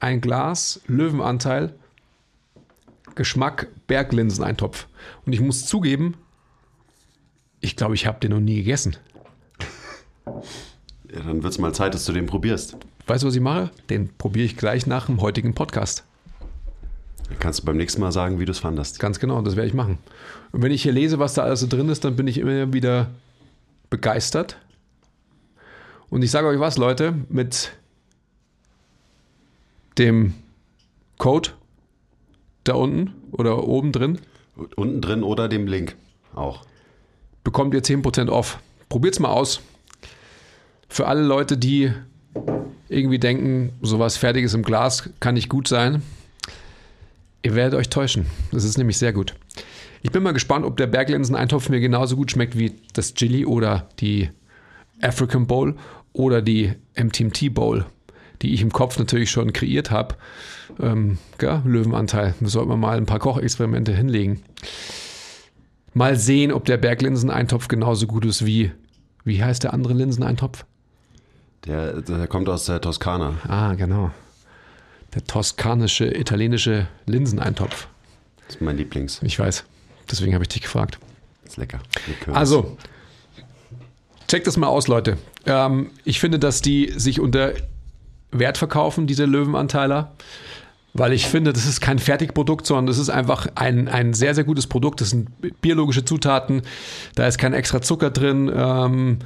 ein Glas Löwenanteil, Geschmack Berglinseneintopf. Und ich muss zugeben, ich glaube, ich habe den noch nie gegessen. Ja, dann wird es mal Zeit, dass du den probierst. Weißt du, was ich mache? Den probiere ich gleich nach dem heutigen Podcast. Dann kannst du beim nächsten Mal sagen, wie du es fandest. Ganz genau, das werde ich machen. Und wenn ich hier lese, was da alles so drin ist, dann bin ich immer wieder begeistert. Und ich sage euch was, Leute, mit dem Code da unten oder oben drin Unten drin oder dem Link auch. bekommt ihr 10% off. Probiert's mal aus. Für alle Leute, die irgendwie denken, sowas Fertiges im Glas kann nicht gut sein, ihr werdet euch täuschen. Das ist nämlich sehr gut. Ich bin mal gespannt, ob der Berglinsen-Eintopf mir genauso gut schmeckt wie das Chili oder die African Bowl oder die MTMT Bowl, die ich im Kopf natürlich schon kreiert habe. Ähm? Löwenanteil. Da sollten wir mal ein paar Kochexperimente hinlegen. Mal sehen, ob der Berglinseneintopf genauso gut ist wie, wie heißt der andere Linseneintopf? Der, der kommt aus der Toskana. Ah, genau. Der toskanische, italienische Linseneintopf. Das ist mein Lieblings. Ich weiß. Deswegen habe ich dich gefragt. Ist lecker. Also, checkt das mal aus, Leute. Ähm, ich finde, dass die sich unter Wert verkaufen, diese Löwenanteiler. Weil ich finde, das ist kein Fertigprodukt, sondern das ist einfach ein, ein sehr, sehr gutes Produkt. Das sind biologische Zutaten. Da ist kein extra Zucker drin. Ähm,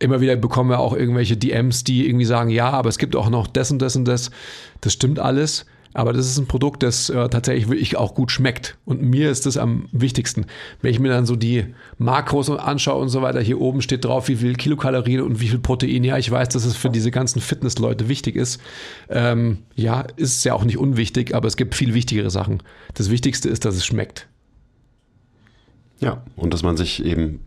immer wieder bekommen wir auch irgendwelche DMs, die irgendwie sagen, ja, aber es gibt auch noch das und das und das. Das stimmt alles. Aber das ist ein Produkt, das äh, tatsächlich wirklich auch gut schmeckt. Und mir ist das am wichtigsten. Wenn ich mir dann so die Makros anschaue und so weiter, hier oben steht drauf, wie viel Kilokalorien und wie viel Protein. Ja, ich weiß, dass es für diese ganzen Fitnessleute wichtig ist. Ähm, ja, ist ja auch nicht unwichtig, aber es gibt viel wichtigere Sachen. Das Wichtigste ist, dass es schmeckt. Ja, und dass man sich eben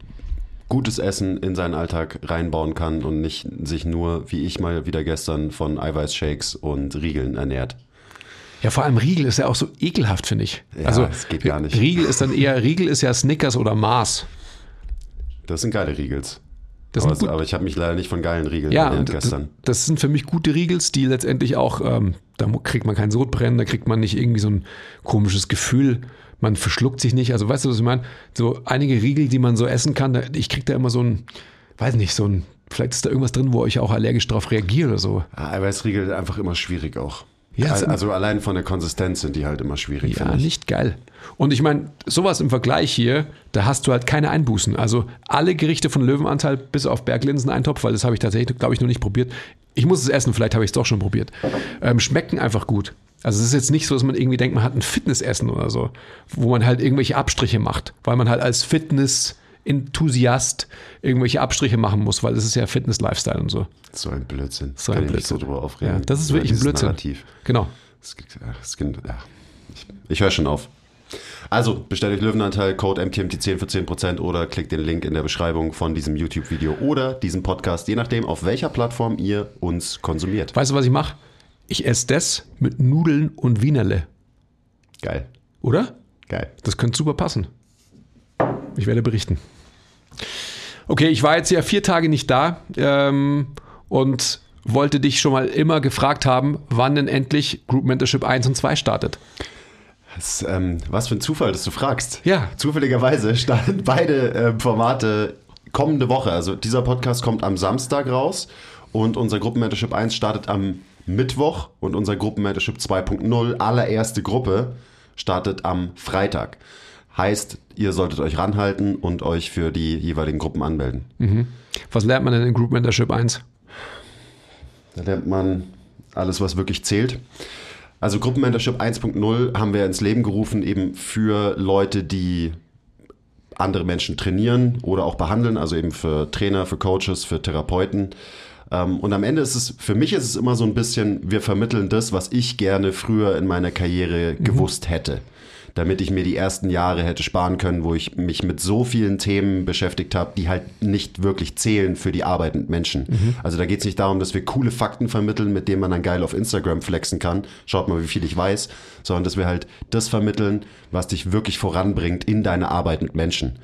gutes Essen in seinen Alltag reinbauen kann und nicht sich nur, wie ich mal wieder gestern, von Eiweißshakes und Riegeln ernährt. Ja, vor allem Riegel ist ja auch so ekelhaft, finde ich. Ja, also es geht gar nicht. Riegel ist dann eher, Riegel ist ja Snickers oder Mars. Das sind geile Riegels. Aber, aber ich habe mich leider nicht von geilen Riegeln Ja, ernährt gestern. das sind für mich gute Riegels, die letztendlich auch, ähm, da kriegt man kein Sodbrennen, da kriegt man nicht irgendwie so ein komisches Gefühl, man verschluckt sich nicht. Also weißt du, was ich meine? So einige Riegel, die man so essen kann, da, ich krieg da immer so ein, weiß nicht, so ein, vielleicht ist da irgendwas drin, wo ich auch allergisch drauf reagiere oder so. Ja, Eiweißriegel einfach immer schwierig auch. Ja, also allein von der Konsistenz sind die halt immer schwierig. Ja, nicht geil. Und ich meine, sowas im Vergleich hier, da hast du halt keine Einbußen. Also alle Gerichte von Löwenanteil bis auf Berglinsen-Eintopf, weil das habe ich tatsächlich, glaube ich, noch nicht probiert. Ich muss es essen, vielleicht habe ich es doch schon probiert. Ähm, schmecken einfach gut. Also es ist jetzt nicht so, dass man irgendwie denkt, man hat ein Fitnessessen oder so, wo man halt irgendwelche Abstriche macht, weil man halt als Fitness-Enthusiast irgendwelche Abstriche machen muss, weil das ist ja Fitness-Lifestyle und so. So ein Blödsinn. So Kann ein ich nicht so Blödsinn. drüber aufregen. Ja, das ist wirklich ein Blödsinn. Narrativ. Genau. Ich, ich höre schon auf. Also, bestellt euch Löwenanteil, Code MTMT10 für 10% oder klickt den Link in der Beschreibung von diesem YouTube-Video oder diesem Podcast, je nachdem, auf welcher Plattform ihr uns konsumiert. Weißt du, was ich mache? Ich esse das mit Nudeln und Wienerle, Geil. oder? Geil. Das könnte super passen. Ich werde berichten. Okay, ich war jetzt ja vier Tage nicht da ähm, und wollte dich schon mal immer gefragt haben, wann denn endlich Group Mentorship 1 und 2 startet. Das, ähm, was für ein Zufall, dass du fragst. Ja. Zufälligerweise starten beide äh, Formate kommende Woche. Also dieser Podcast kommt am Samstag raus und unser Gruppenmentorship 1 startet am Mittwoch und unser Gruppenmentorship 2.0, allererste Gruppe, startet am Freitag. Heißt, ihr solltet euch ranhalten und euch für die jeweiligen Gruppen anmelden. Was lernt man denn in Group Mentorship 1? Da lernt man alles, was wirklich zählt. Also Gruppenmentorship 1.0 haben wir ins Leben gerufen, eben für Leute, die andere Menschen trainieren oder auch behandeln, also eben für Trainer, für Coaches, für Therapeuten. Ähm, und am Ende ist es, für mich ist es immer so ein bisschen, wir vermitteln das, was ich gerne früher in meiner Karriere mhm. gewusst hätte damit ich mir die ersten Jahre hätte sparen können, wo ich mich mit so vielen Themen beschäftigt habe, die halt nicht wirklich zählen für die Arbeit mit Menschen. Mhm. Also da geht es nicht darum, dass wir coole Fakten vermitteln, mit denen man dann geil auf Instagram flexen kann. Schaut mal, wie viel ich weiß, sondern dass wir halt das vermitteln, was dich wirklich voranbringt in deine Arbeit mit Menschen.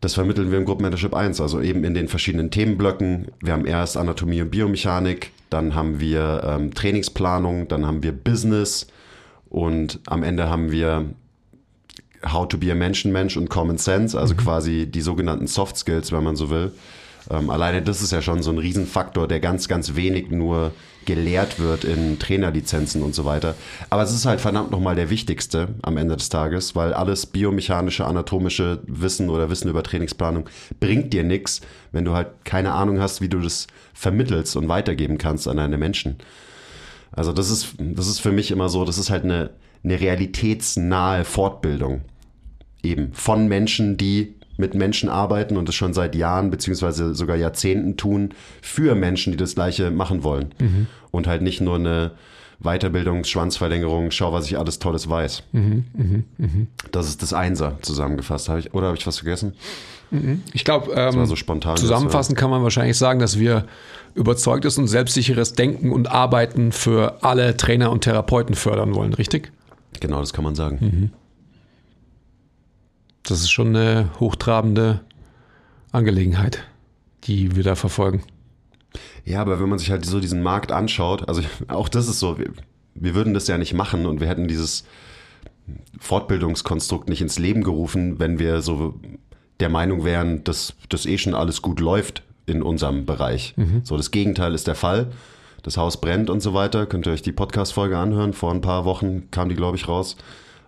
Das vermitteln wir im Gruppenmentorship 1, also eben in den verschiedenen Themenblöcken. Wir haben erst Anatomie und Biomechanik, dann haben wir ähm, Trainingsplanung, dann haben wir Business, und am Ende haben wir How to be a Menschenmensch und Common Sense, also mhm. quasi die sogenannten Soft Skills, wenn man so will. Ähm, alleine das ist ja schon so ein Riesenfaktor, der ganz, ganz wenig nur gelehrt wird in Trainerlizenzen und so weiter. Aber es ist halt verdammt nochmal der wichtigste am Ende des Tages, weil alles biomechanische, anatomische Wissen oder Wissen über Trainingsplanung bringt dir nichts, wenn du halt keine Ahnung hast, wie du das vermittelst und weitergeben kannst an deine Menschen. Also das ist, das ist für mich immer so, das ist halt eine, eine realitätsnahe Fortbildung. Eben von Menschen, die mit Menschen arbeiten und das schon seit Jahren beziehungsweise sogar Jahrzehnten tun, für Menschen, die das Gleiche machen wollen. Mhm. Und halt nicht nur eine Weiterbildung, Schwanzverlängerung, schau, was ich alles Tolles weiß. Mhm, mh, mh. Das ist das Einser zusammengefasst. Hab ich, oder habe ich was vergessen? Mhm. Ich glaube, ähm, so zusammenfassend kann man wahrscheinlich sagen, dass wir überzeugtes und selbstsicheres Denken und Arbeiten für alle Trainer und Therapeuten fördern wollen, richtig? Genau, das kann man sagen. Mhm. Das ist schon eine hochtrabende Angelegenheit, die wir da verfolgen. Ja, aber wenn man sich halt so diesen Markt anschaut, also auch das ist so, wir, wir würden das ja nicht machen und wir hätten dieses Fortbildungskonstrukt nicht ins Leben gerufen, wenn wir so der Meinung wären, dass das eh schon alles gut läuft in unserem Bereich. Mhm. So, das Gegenteil ist der Fall. Das Haus brennt und so weiter. Könnt ihr euch die Podcast-Folge anhören. Vor ein paar Wochen kam die, glaube ich, raus.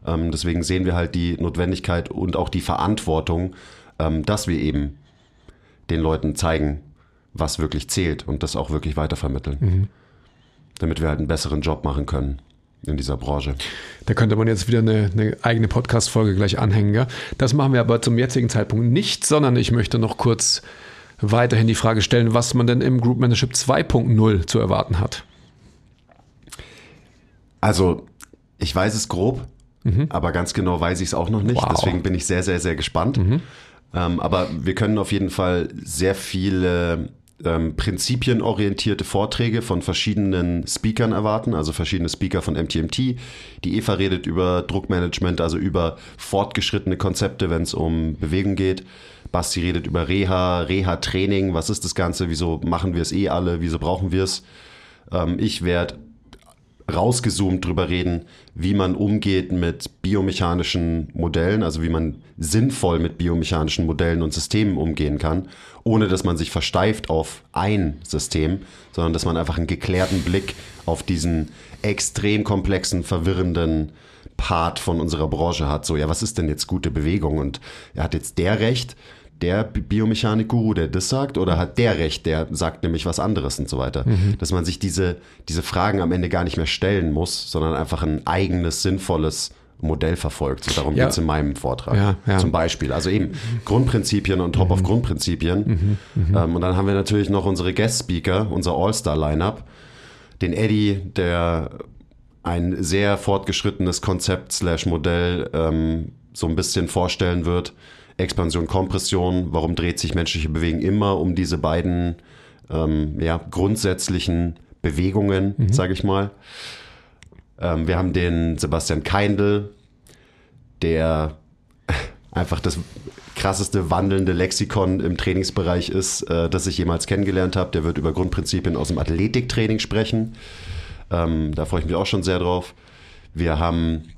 Ähm, deswegen sehen wir halt die Notwendigkeit und auch die Verantwortung, ähm, dass wir eben den Leuten zeigen, was wirklich zählt und das auch wirklich weitervermitteln. Mhm. Damit wir halt einen besseren Job machen können in dieser Branche. Da könnte man jetzt wieder eine, eine eigene Podcast-Folge gleich anhängen. Ja? Das machen wir aber zum jetzigen Zeitpunkt nicht, sondern ich möchte noch kurz weiterhin die Frage stellen, was man denn im Group Management 2.0 zu erwarten hat. Also, ich weiß es grob, mhm. aber ganz genau weiß ich es auch noch nicht. Wow. Deswegen bin ich sehr, sehr, sehr gespannt. Mhm. Ähm, aber wir können auf jeden Fall sehr viele ähm, prinzipienorientierte Vorträge von verschiedenen Speakern erwarten, also verschiedene Speaker von MTMT. Die Eva redet über Druckmanagement, also über fortgeschrittene Konzepte, wenn es um Bewegung geht. Basti redet über Reha, Reha-Training, was ist das Ganze, wieso machen wir es eh alle, wieso brauchen wir es. Ähm, ich werde rausgezoomt drüber reden, wie man umgeht mit biomechanischen Modellen, also wie man sinnvoll mit biomechanischen Modellen und Systemen umgehen kann, ohne dass man sich versteift auf ein System, sondern dass man einfach einen geklärten Blick auf diesen extrem komplexen, verwirrenden Part von unserer Branche hat. So, ja, was ist denn jetzt gute Bewegung? Und er hat jetzt der Recht, der Biomechanik-Guru, der das sagt, oder hat der recht, der sagt nämlich was anderes und so weiter. Mhm. Dass man sich diese, diese Fragen am Ende gar nicht mehr stellen muss, sondern einfach ein eigenes, sinnvolles Modell verfolgt. So darum ja. geht es in meinem Vortrag. Ja, ja. Zum Beispiel. Also eben Grundprinzipien und Top mhm. of Grundprinzipien. Mhm. Mhm. Ähm, und dann haben wir natürlich noch unsere Guest-Speaker, unser All-Star-Lineup. Den Eddie, der ein sehr fortgeschrittenes Konzept slash Modell ähm, so ein bisschen vorstellen wird Expansion, Kompression, warum dreht sich menschliche Bewegung immer um diese beiden ähm, ja, grundsätzlichen Bewegungen, mhm. sage ich mal. Ähm, wir haben den Sebastian Keindl, der einfach das krasseste wandelnde Lexikon im Trainingsbereich ist, äh, das ich jemals kennengelernt habe. Der wird über Grundprinzipien aus dem Athletiktraining sprechen. Ähm, da freue ich mich auch schon sehr drauf. Wir haben,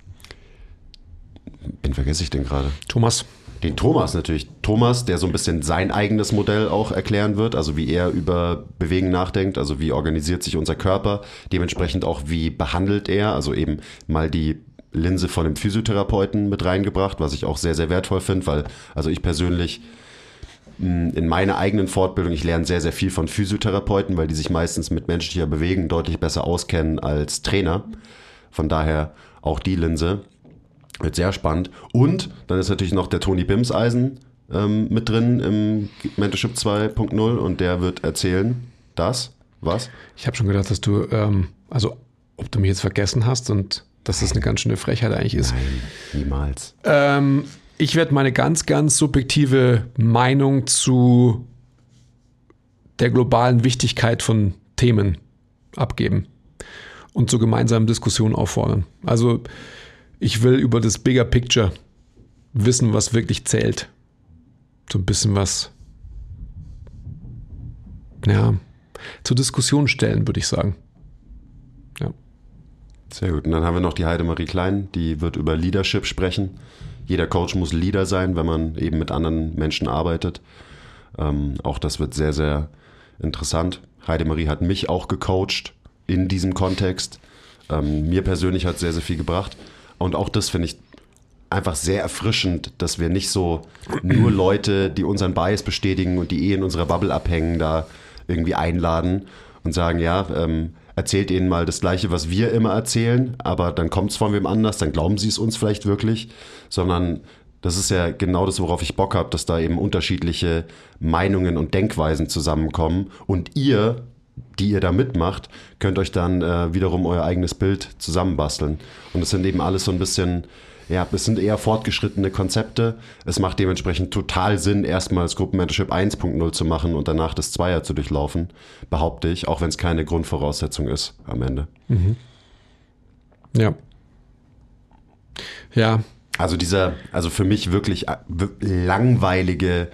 wen vergesse ich denn gerade? Thomas den Thomas natürlich. Thomas, der so ein bisschen sein eigenes Modell auch erklären wird, also wie er über Bewegen nachdenkt, also wie organisiert sich unser Körper, dementsprechend auch wie behandelt er, also eben mal die Linse von einem Physiotherapeuten mit reingebracht, was ich auch sehr, sehr wertvoll finde, weil also ich persönlich mh, in meiner eigenen Fortbildung, ich lerne sehr, sehr viel von Physiotherapeuten, weil die sich meistens mit menschlicher Bewegung deutlich besser auskennen als Trainer. Von daher auch die Linse. Wird sehr spannend. Und dann ist natürlich noch der Toni Bimseisen ähm, mit drin im Mentorship 2.0 und der wird erzählen, das, was? Ich habe schon gedacht, dass du, ähm, also ob du mich jetzt vergessen hast und dass das eine ganz schöne Frechheit eigentlich ist. Nein, niemals. Ähm, ich werde meine ganz, ganz subjektive Meinung zu der globalen Wichtigkeit von Themen abgeben und zur gemeinsamen Diskussion auffordern. Also ich will über das Bigger Picture wissen, was wirklich zählt. So ein bisschen was, ja, zur Diskussion stellen, würde ich sagen. Ja. Sehr gut. Und dann haben wir noch die Heidemarie Klein, die wird über Leadership sprechen. Jeder Coach muss Leader sein, wenn man eben mit anderen Menschen arbeitet. Ähm, auch das wird sehr, sehr interessant. Heidemarie hat mich auch gecoacht in diesem Kontext. Ähm, mir persönlich hat sehr, sehr viel gebracht. Und auch das finde ich einfach sehr erfrischend, dass wir nicht so nur Leute, die unseren Bias bestätigen und die eh in unserer Bubble abhängen, da irgendwie einladen und sagen, ja, ähm, erzählt ihnen mal das Gleiche, was wir immer erzählen, aber dann kommt es von wem anders, dann glauben sie es uns vielleicht wirklich, sondern das ist ja genau das, worauf ich Bock habe, dass da eben unterschiedliche Meinungen und Denkweisen zusammenkommen und ihr, die ihr da mitmacht, könnt euch dann äh, wiederum euer eigenes Bild zusammenbasteln. Und das sind eben alles so ein bisschen ja, es sind eher fortgeschrittene Konzepte. Es macht dementsprechend total Sinn, erstmal das Gruppenmentorship 1.0 zu machen und danach das Zweier zu durchlaufen, behaupte ich, auch wenn es keine Grundvoraussetzung ist am Ende. Mhm. Ja. Ja. Also dieser, also für mich wirklich äh, langweilige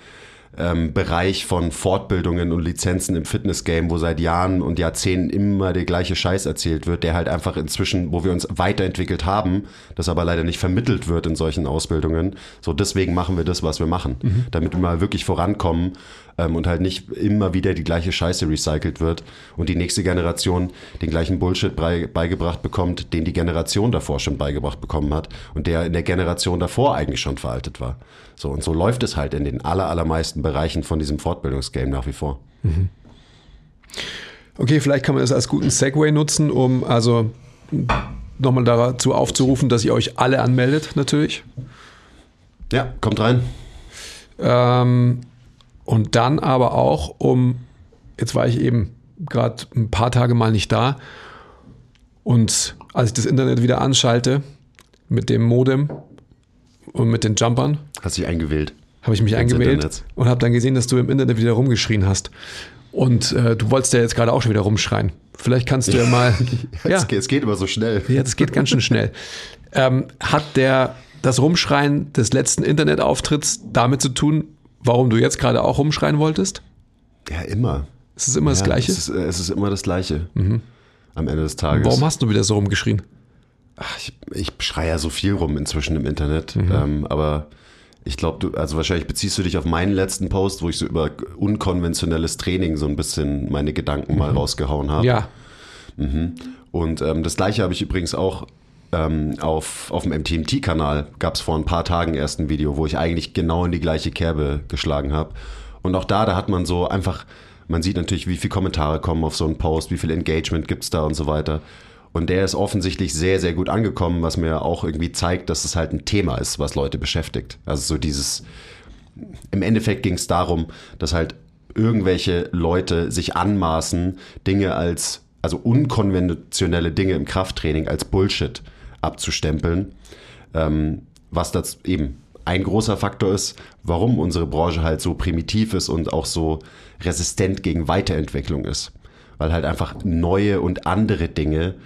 ähm, Bereich von Fortbildungen und Lizenzen im Fitnessgame, wo seit Jahren und Jahrzehnten immer der gleiche Scheiß erzählt wird, der halt einfach inzwischen, wo wir uns weiterentwickelt haben, das aber leider nicht vermittelt wird in solchen Ausbildungen. So deswegen machen wir das, was wir machen, mhm. damit wir mal wirklich vorankommen ähm, und halt nicht immer wieder die gleiche Scheiße recycelt wird und die nächste Generation den gleichen Bullshit beigebracht bekommt, den die Generation davor schon beigebracht bekommen hat und der in der Generation davor eigentlich schon veraltet war. So, und so läuft es halt in den aller, allermeisten Bereichen von diesem Fortbildungsgame nach wie vor. Mhm. Okay, vielleicht kann man das als guten Segway nutzen, um also nochmal dazu aufzurufen, dass ihr euch alle anmeldet, natürlich. Ja, kommt rein. Ähm, und dann aber auch, um, jetzt war ich eben gerade ein paar Tage mal nicht da und als ich das Internet wieder anschalte mit dem Modem, und mit den Jumpern. Hast dich eingewählt. Habe ich mich Ins eingewählt Internet. und habe dann gesehen, dass du im Internet wieder rumgeschrien hast. Und äh, du wolltest ja jetzt gerade auch schon wieder rumschreien. Vielleicht kannst du ja mal. ja, es, geht, es geht immer so schnell. Ja, das geht ganz schön schnell. Ähm, hat der das Rumschreien des letzten Internetauftritts damit zu tun, warum du jetzt gerade auch rumschreien wolltest? Ja, immer. Ist es immer ja, das Gleiche? Es ist, es ist immer das Gleiche. Mhm. Am Ende des Tages. Warum hast du wieder so rumgeschrien? Ach, ich, ich schreie ja so viel rum inzwischen im Internet, mhm. ähm, aber ich glaube, du, also wahrscheinlich beziehst du dich auf meinen letzten Post, wo ich so über unkonventionelles Training so ein bisschen meine Gedanken mhm. mal rausgehauen habe. Ja. Mhm. Und ähm, das gleiche habe ich übrigens auch ähm, auf, auf dem MTMT-Kanal, gab es vor ein paar Tagen erst ein Video, wo ich eigentlich genau in die gleiche Kerbe geschlagen habe. Und auch da, da hat man so einfach, man sieht natürlich, wie viele Kommentare kommen auf so einen Post, wie viel Engagement gibt es da und so weiter. Und der ist offensichtlich sehr, sehr gut angekommen, was mir auch irgendwie zeigt, dass es halt ein Thema ist, was Leute beschäftigt. Also so dieses, im Endeffekt ging es darum, dass halt irgendwelche Leute sich anmaßen, Dinge als, also unkonventionelle Dinge im Krafttraining als Bullshit abzustempeln. Ähm, was das eben ein großer Faktor ist, warum unsere Branche halt so primitiv ist und auch so resistent gegen Weiterentwicklung ist. Weil halt einfach neue und andere Dinge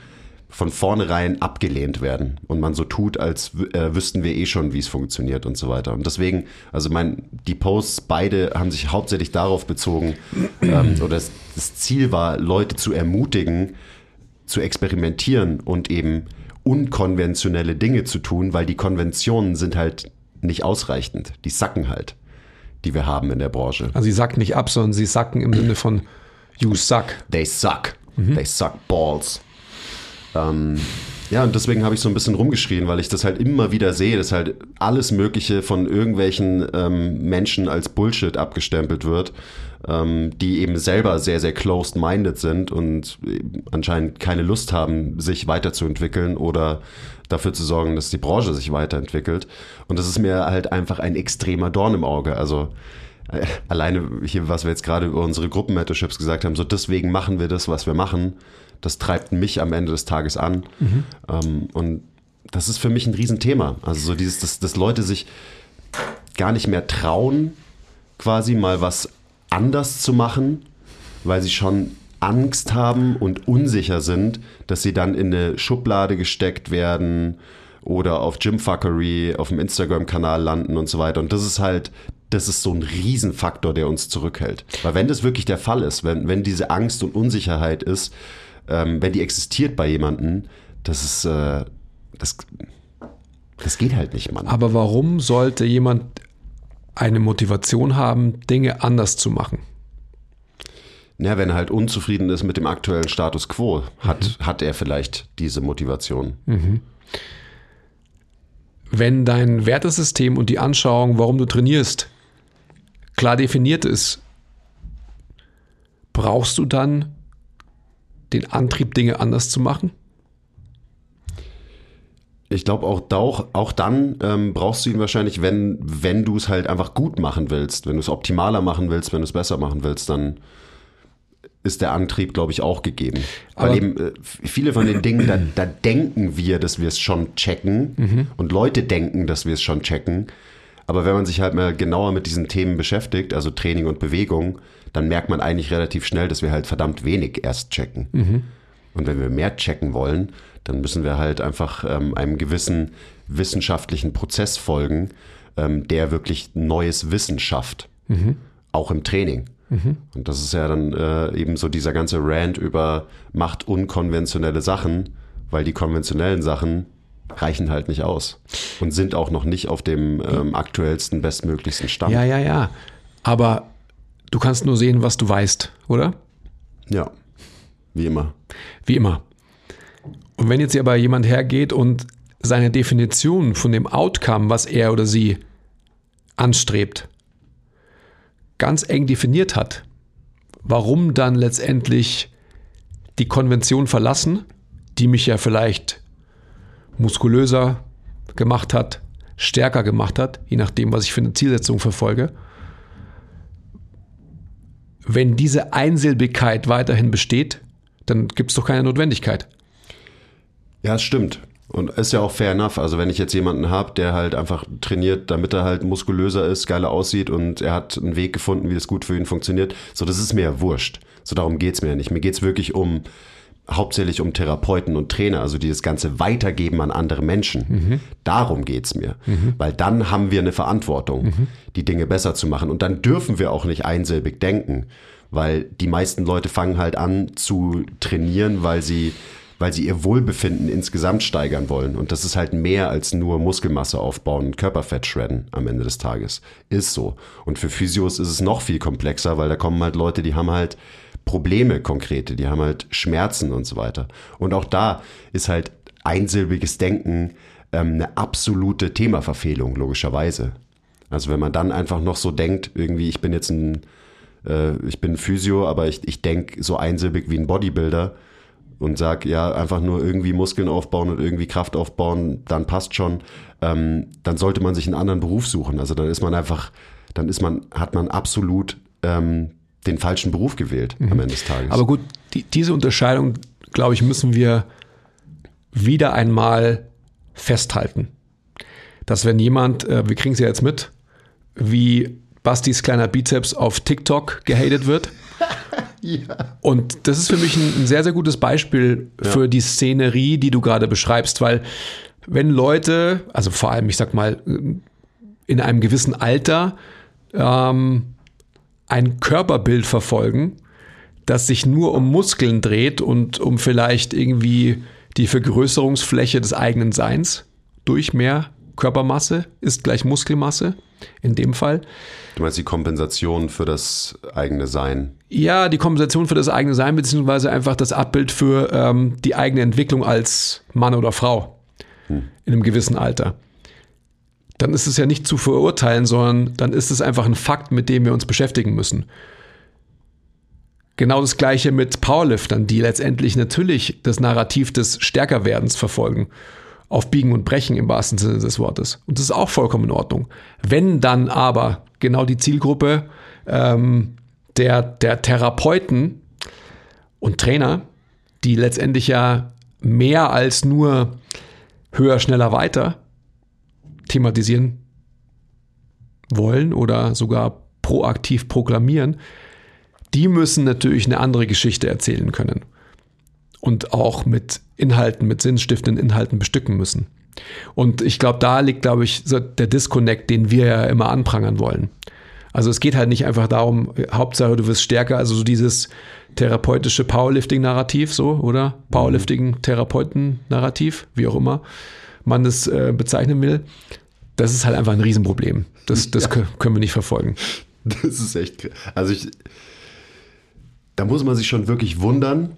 von vornherein abgelehnt werden und man so tut, als äh, wüssten wir eh schon, wie es funktioniert und so weiter. Und deswegen, also mein, die Posts beide haben sich hauptsächlich darauf bezogen, ähm, oder das, das Ziel war, Leute zu ermutigen, zu experimentieren und eben unkonventionelle Dinge zu tun, weil die Konventionen sind halt nicht ausreichend. Die sacken halt, die wir haben in der Branche. Also sie sacken nicht ab, sondern sie sacken im Sinne von you suck. They suck. Mhm. They suck balls. Ähm, Ja, und deswegen habe ich so ein bisschen rumgeschrien, weil ich das halt immer wieder sehe, dass halt alles Mögliche von irgendwelchen ähm, Menschen als Bullshit abgestempelt wird, die eben selber sehr, sehr closed-minded sind und anscheinend keine Lust haben, sich weiterzuentwickeln oder dafür zu sorgen, dass die Branche sich weiterentwickelt. Und das ist mir halt einfach ein extremer Dorn im Auge. Also äh, alleine hier, was wir jetzt gerade über unsere Gruppenmentorships gesagt haben, so deswegen machen wir das, was wir machen, das treibt mich am Ende des Tages an. Mhm. Ähm, und das ist für mich ein Riesenthema. Also so dieses, dass, dass Leute sich gar nicht mehr trauen, quasi mal was anders zu machen, weil sie schon Angst haben und unsicher sind, dass sie dann in eine Schublade gesteckt werden oder auf Gymfuckery, auf dem Instagram-Kanal landen und so weiter. Und das ist halt, das ist so ein Riesenfaktor, der uns zurückhält. Weil wenn das wirklich der Fall ist, wenn, wenn diese Angst und Unsicherheit ist, ähm, wenn die existiert bei jemandem, das ist, äh, das, das geht halt nicht, Mann. Aber warum sollte jemand eine Motivation haben, Dinge anders zu machen? Ja, wenn er halt unzufrieden ist mit dem aktuellen Status quo, hat, mhm. hat er vielleicht diese Motivation. Mhm. Wenn dein Wertesystem und die Anschauung, warum du trainierst, klar definiert ist, brauchst du dann den Antrieb, Dinge anders zu machen? Ich glaube, auch, auch, auch dann ähm, brauchst du ihn wahrscheinlich, wenn, wenn du es halt einfach gut machen willst, wenn du es optimaler machen willst, wenn du es besser machen willst, dann ist der Antrieb, glaube ich, auch gegeben. Aber Weil eben äh, viele von den Dingen, da, da denken wir, dass wir es schon checken mhm. und Leute denken, dass wir es schon checken. Aber wenn man sich halt mal genauer mit diesen Themen beschäftigt, also Training und Bewegung, dann merkt man eigentlich relativ schnell, dass wir halt verdammt wenig erst checken. Mhm. Und wenn wir mehr checken wollen, dann müssen wir halt einfach ähm, einem gewissen wissenschaftlichen Prozess folgen, ähm, der wirklich neues Wissen schafft. Mhm. Auch im Training. Mhm. Und das ist ja dann äh, eben so dieser ganze Rant über macht unkonventionelle Sachen, weil die konventionellen Sachen reichen halt nicht aus und sind auch noch nicht auf dem ähm, aktuellsten, bestmöglichsten Stand. Ja, ja, ja. Aber du kannst nur sehen, was du weißt, oder? Ja, wie immer. Wie immer. Und wenn jetzt aber jemand hergeht und seine Definition von dem Outcome, was er oder sie anstrebt, ganz eng definiert hat, warum dann letztendlich die Konvention verlassen, die mich ja vielleicht muskulöser gemacht hat, stärker gemacht hat, je nachdem, was ich für eine Zielsetzung verfolge. Wenn diese Einsilbigkeit weiterhin besteht, dann gibt es doch keine Notwendigkeit. Ja, es stimmt. Und ist ja auch fair enough. Also wenn ich jetzt jemanden habe, der halt einfach trainiert, damit er halt muskulöser ist, geiler aussieht und er hat einen Weg gefunden, wie das gut für ihn funktioniert, so das ist mir ja wurscht. So darum geht's mir ja nicht. Mir geht's wirklich um hauptsächlich um Therapeuten und Trainer, also die das Ganze weitergeben an andere Menschen. Mhm. Darum geht's mir. Mhm. Weil dann haben wir eine Verantwortung, mhm. die Dinge besser zu machen. Und dann dürfen wir auch nicht einsilbig denken, weil die meisten Leute fangen halt an zu trainieren, weil sie weil sie ihr Wohlbefinden insgesamt steigern wollen. Und das ist halt mehr als nur Muskelmasse aufbauen und Körperfett shredden am Ende des Tages. Ist so. Und für Physios ist es noch viel komplexer, weil da kommen halt Leute, die haben halt Probleme konkrete, die haben halt Schmerzen und so weiter. Und auch da ist halt einsilbiges Denken ähm, eine absolute Themaverfehlung, logischerweise. Also wenn man dann einfach noch so denkt, irgendwie, ich bin jetzt ein, äh, ich bin Physio, aber ich, ich denke so einsilbig wie ein Bodybuilder, und sag, ja, einfach nur irgendwie Muskeln aufbauen und irgendwie Kraft aufbauen, dann passt schon, ähm, dann sollte man sich einen anderen Beruf suchen. Also dann ist man einfach, dann ist man, hat man absolut ähm, den falschen Beruf gewählt mhm. am Ende des Tages. Aber gut, die, diese Unterscheidung, glaube ich, müssen wir wieder einmal festhalten. Dass wenn jemand, äh, wir kriegen es ja jetzt mit, wie Bastis kleiner Bizeps auf TikTok gehatet wird. Ja. Und das ist für mich ein, ein sehr, sehr gutes Beispiel ja. für die Szenerie, die du gerade beschreibst, weil wenn Leute, also vor allem, ich sag mal, in einem gewissen Alter, ähm, ein Körperbild verfolgen, das sich nur um Muskeln dreht und um vielleicht irgendwie die Vergrößerungsfläche des eigenen Seins durch mehr Körpermasse ist gleich Muskelmasse in dem Fall. Du meinst die Kompensation für das eigene Sein? Ja, die Kompensation für das eigene Sein, beziehungsweise einfach das Abbild für ähm, die eigene Entwicklung als Mann oder Frau hm. in einem gewissen Alter. Dann ist es ja nicht zu verurteilen, sondern dann ist es einfach ein Fakt, mit dem wir uns beschäftigen müssen. Genau das gleiche mit Powerliftern, die letztendlich natürlich das Narrativ des Stärkerwerdens verfolgen. Auf Biegen und Brechen im wahrsten Sinne des Wortes. Und das ist auch vollkommen in Ordnung. Wenn dann aber genau die Zielgruppe ähm, der, der Therapeuten und Trainer, die letztendlich ja mehr als nur höher, schneller, weiter thematisieren wollen oder sogar proaktiv proklamieren, die müssen natürlich eine andere Geschichte erzählen können und auch mit Inhalten, mit sinnstiftenden Inhalten bestücken müssen. Und ich glaube, da liegt, glaube ich, der Disconnect, den wir ja immer anprangern wollen. Also es geht halt nicht einfach darum, Hauptsache du wirst stärker, also so dieses therapeutische Powerlifting-Narrativ, so, oder? Powerlifting-Therapeuten-Narrativ, wie auch immer man es äh, bezeichnen will. Das ist halt einfach ein Riesenproblem. Das, das ja. können wir nicht verfolgen. Das ist echt. Also ich, da muss man sich schon wirklich wundern,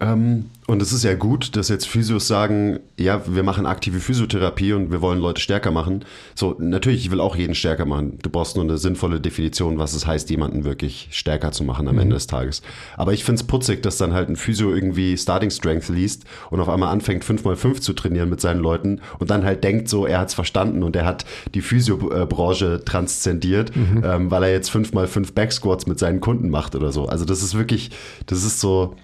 ähm, und es ist ja gut, dass jetzt Physios sagen, ja, wir machen aktive Physiotherapie und wir wollen Leute stärker machen. So, natürlich, ich will auch jeden stärker machen. Du brauchst nur eine sinnvolle Definition, was es heißt, jemanden wirklich stärker zu machen am mhm. Ende des Tages. Aber ich finde es putzig, dass dann halt ein Physio irgendwie Starting Strength liest und auf einmal anfängt, 5x5 zu trainieren mit seinen Leuten und dann halt denkt so, er hat es verstanden und er hat die Physiobranche transzendiert, mhm. ähm, weil er jetzt 5x5 Backsquats mit seinen Kunden macht oder so. Also das ist wirklich, das ist so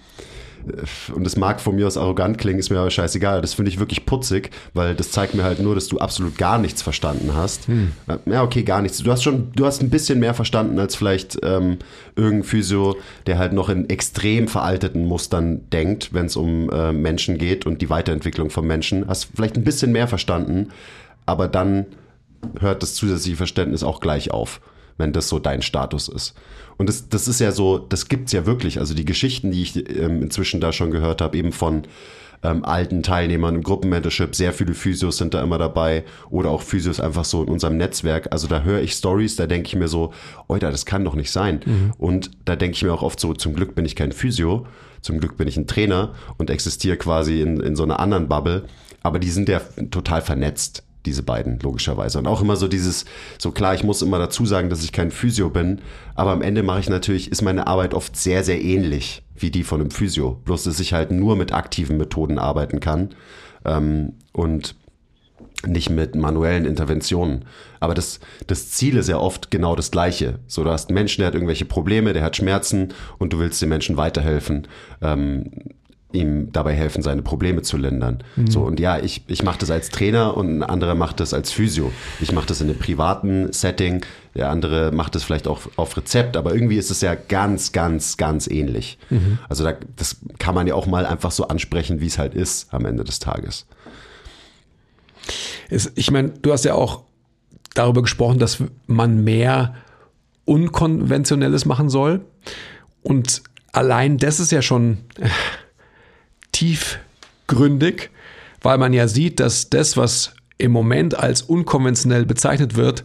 und das mag von mir aus arrogant klingen, ist mir aber scheißegal. Das finde ich wirklich putzig, weil das zeigt mir halt nur, dass du absolut gar nichts verstanden hast. Hm. Ja, okay, gar nichts. Du hast schon, du hast ein bisschen mehr verstanden als vielleicht ähm, irgendein Physio, der halt noch in extrem veralteten Mustern denkt, wenn es um äh, Menschen geht und die Weiterentwicklung von Menschen. Hast vielleicht ein bisschen mehr verstanden, aber dann hört das zusätzliche Verständnis auch gleich auf, wenn das so dein Status ist. Und das, das ist ja so, das gibt's ja wirklich. Also die Geschichten, die ich ähm, inzwischen da schon gehört habe, eben von ähm, alten Teilnehmern im Gruppenmentorship, sehr viele Physios sind da immer dabei oder auch Physios einfach so in unserem Netzwerk. Also da höre ich Stories, da denke ich mir so, Oida, das kann doch nicht sein. Mhm. Und da denke ich mir auch oft so, zum Glück bin ich kein Physio, zum Glück bin ich ein Trainer und existiere quasi in, in so einer anderen Bubble. Aber die sind ja total vernetzt diese beiden, logischerweise. Und auch immer so dieses, so klar, ich muss immer dazu sagen, dass ich kein Physio bin, aber am Ende mache ich natürlich, ist meine Arbeit oft sehr, sehr ähnlich wie die von einem Physio. Bloß, dass ich halt nur mit aktiven Methoden arbeiten kann ähm, und nicht mit manuellen Interventionen. Aber das, das Ziel ist ja oft genau das gleiche. So, du hast einen Menschen, der hat irgendwelche Probleme, der hat Schmerzen und du willst dem Menschen weiterhelfen. Ähm, ihm dabei helfen, seine Probleme zu lindern. Mhm. So, und ja, ich, ich mache das als Trainer und ein anderer macht das als Physio. Ich mache das in einem privaten Setting, der andere macht das vielleicht auch auf Rezept, aber irgendwie ist es ja ganz, ganz, ganz ähnlich. Mhm. Also da, das kann man ja auch mal einfach so ansprechen, wie es halt ist am Ende des Tages. Ich meine, du hast ja auch darüber gesprochen, dass man mehr Unkonventionelles machen soll. Und allein das ist ja schon tiefgründig, weil man ja sieht, dass das, was im Moment als unkonventionell bezeichnet wird,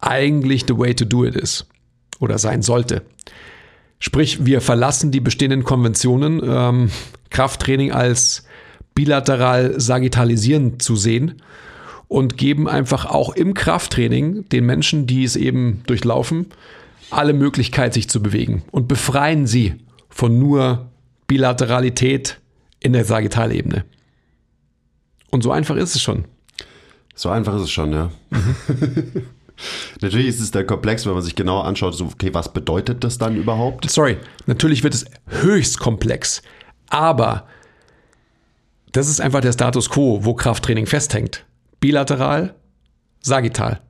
eigentlich the way to do it ist oder sein sollte. Sprich, wir verlassen die bestehenden Konventionen, ähm, Krafttraining als bilateral sagitalisierend zu sehen und geben einfach auch im Krafttraining den Menschen, die es eben durchlaufen, alle Möglichkeit, sich zu bewegen und befreien sie von nur Bilateralität, in der Sagittalebene. Und so einfach ist es schon. So einfach ist es schon, ja. Mhm. natürlich ist es dann komplex, wenn man sich genauer anschaut, so, okay, was bedeutet das dann überhaupt? Sorry, natürlich wird es höchst komplex. Aber das ist einfach der Status quo, wo Krafttraining festhängt. Bilateral, sagittal.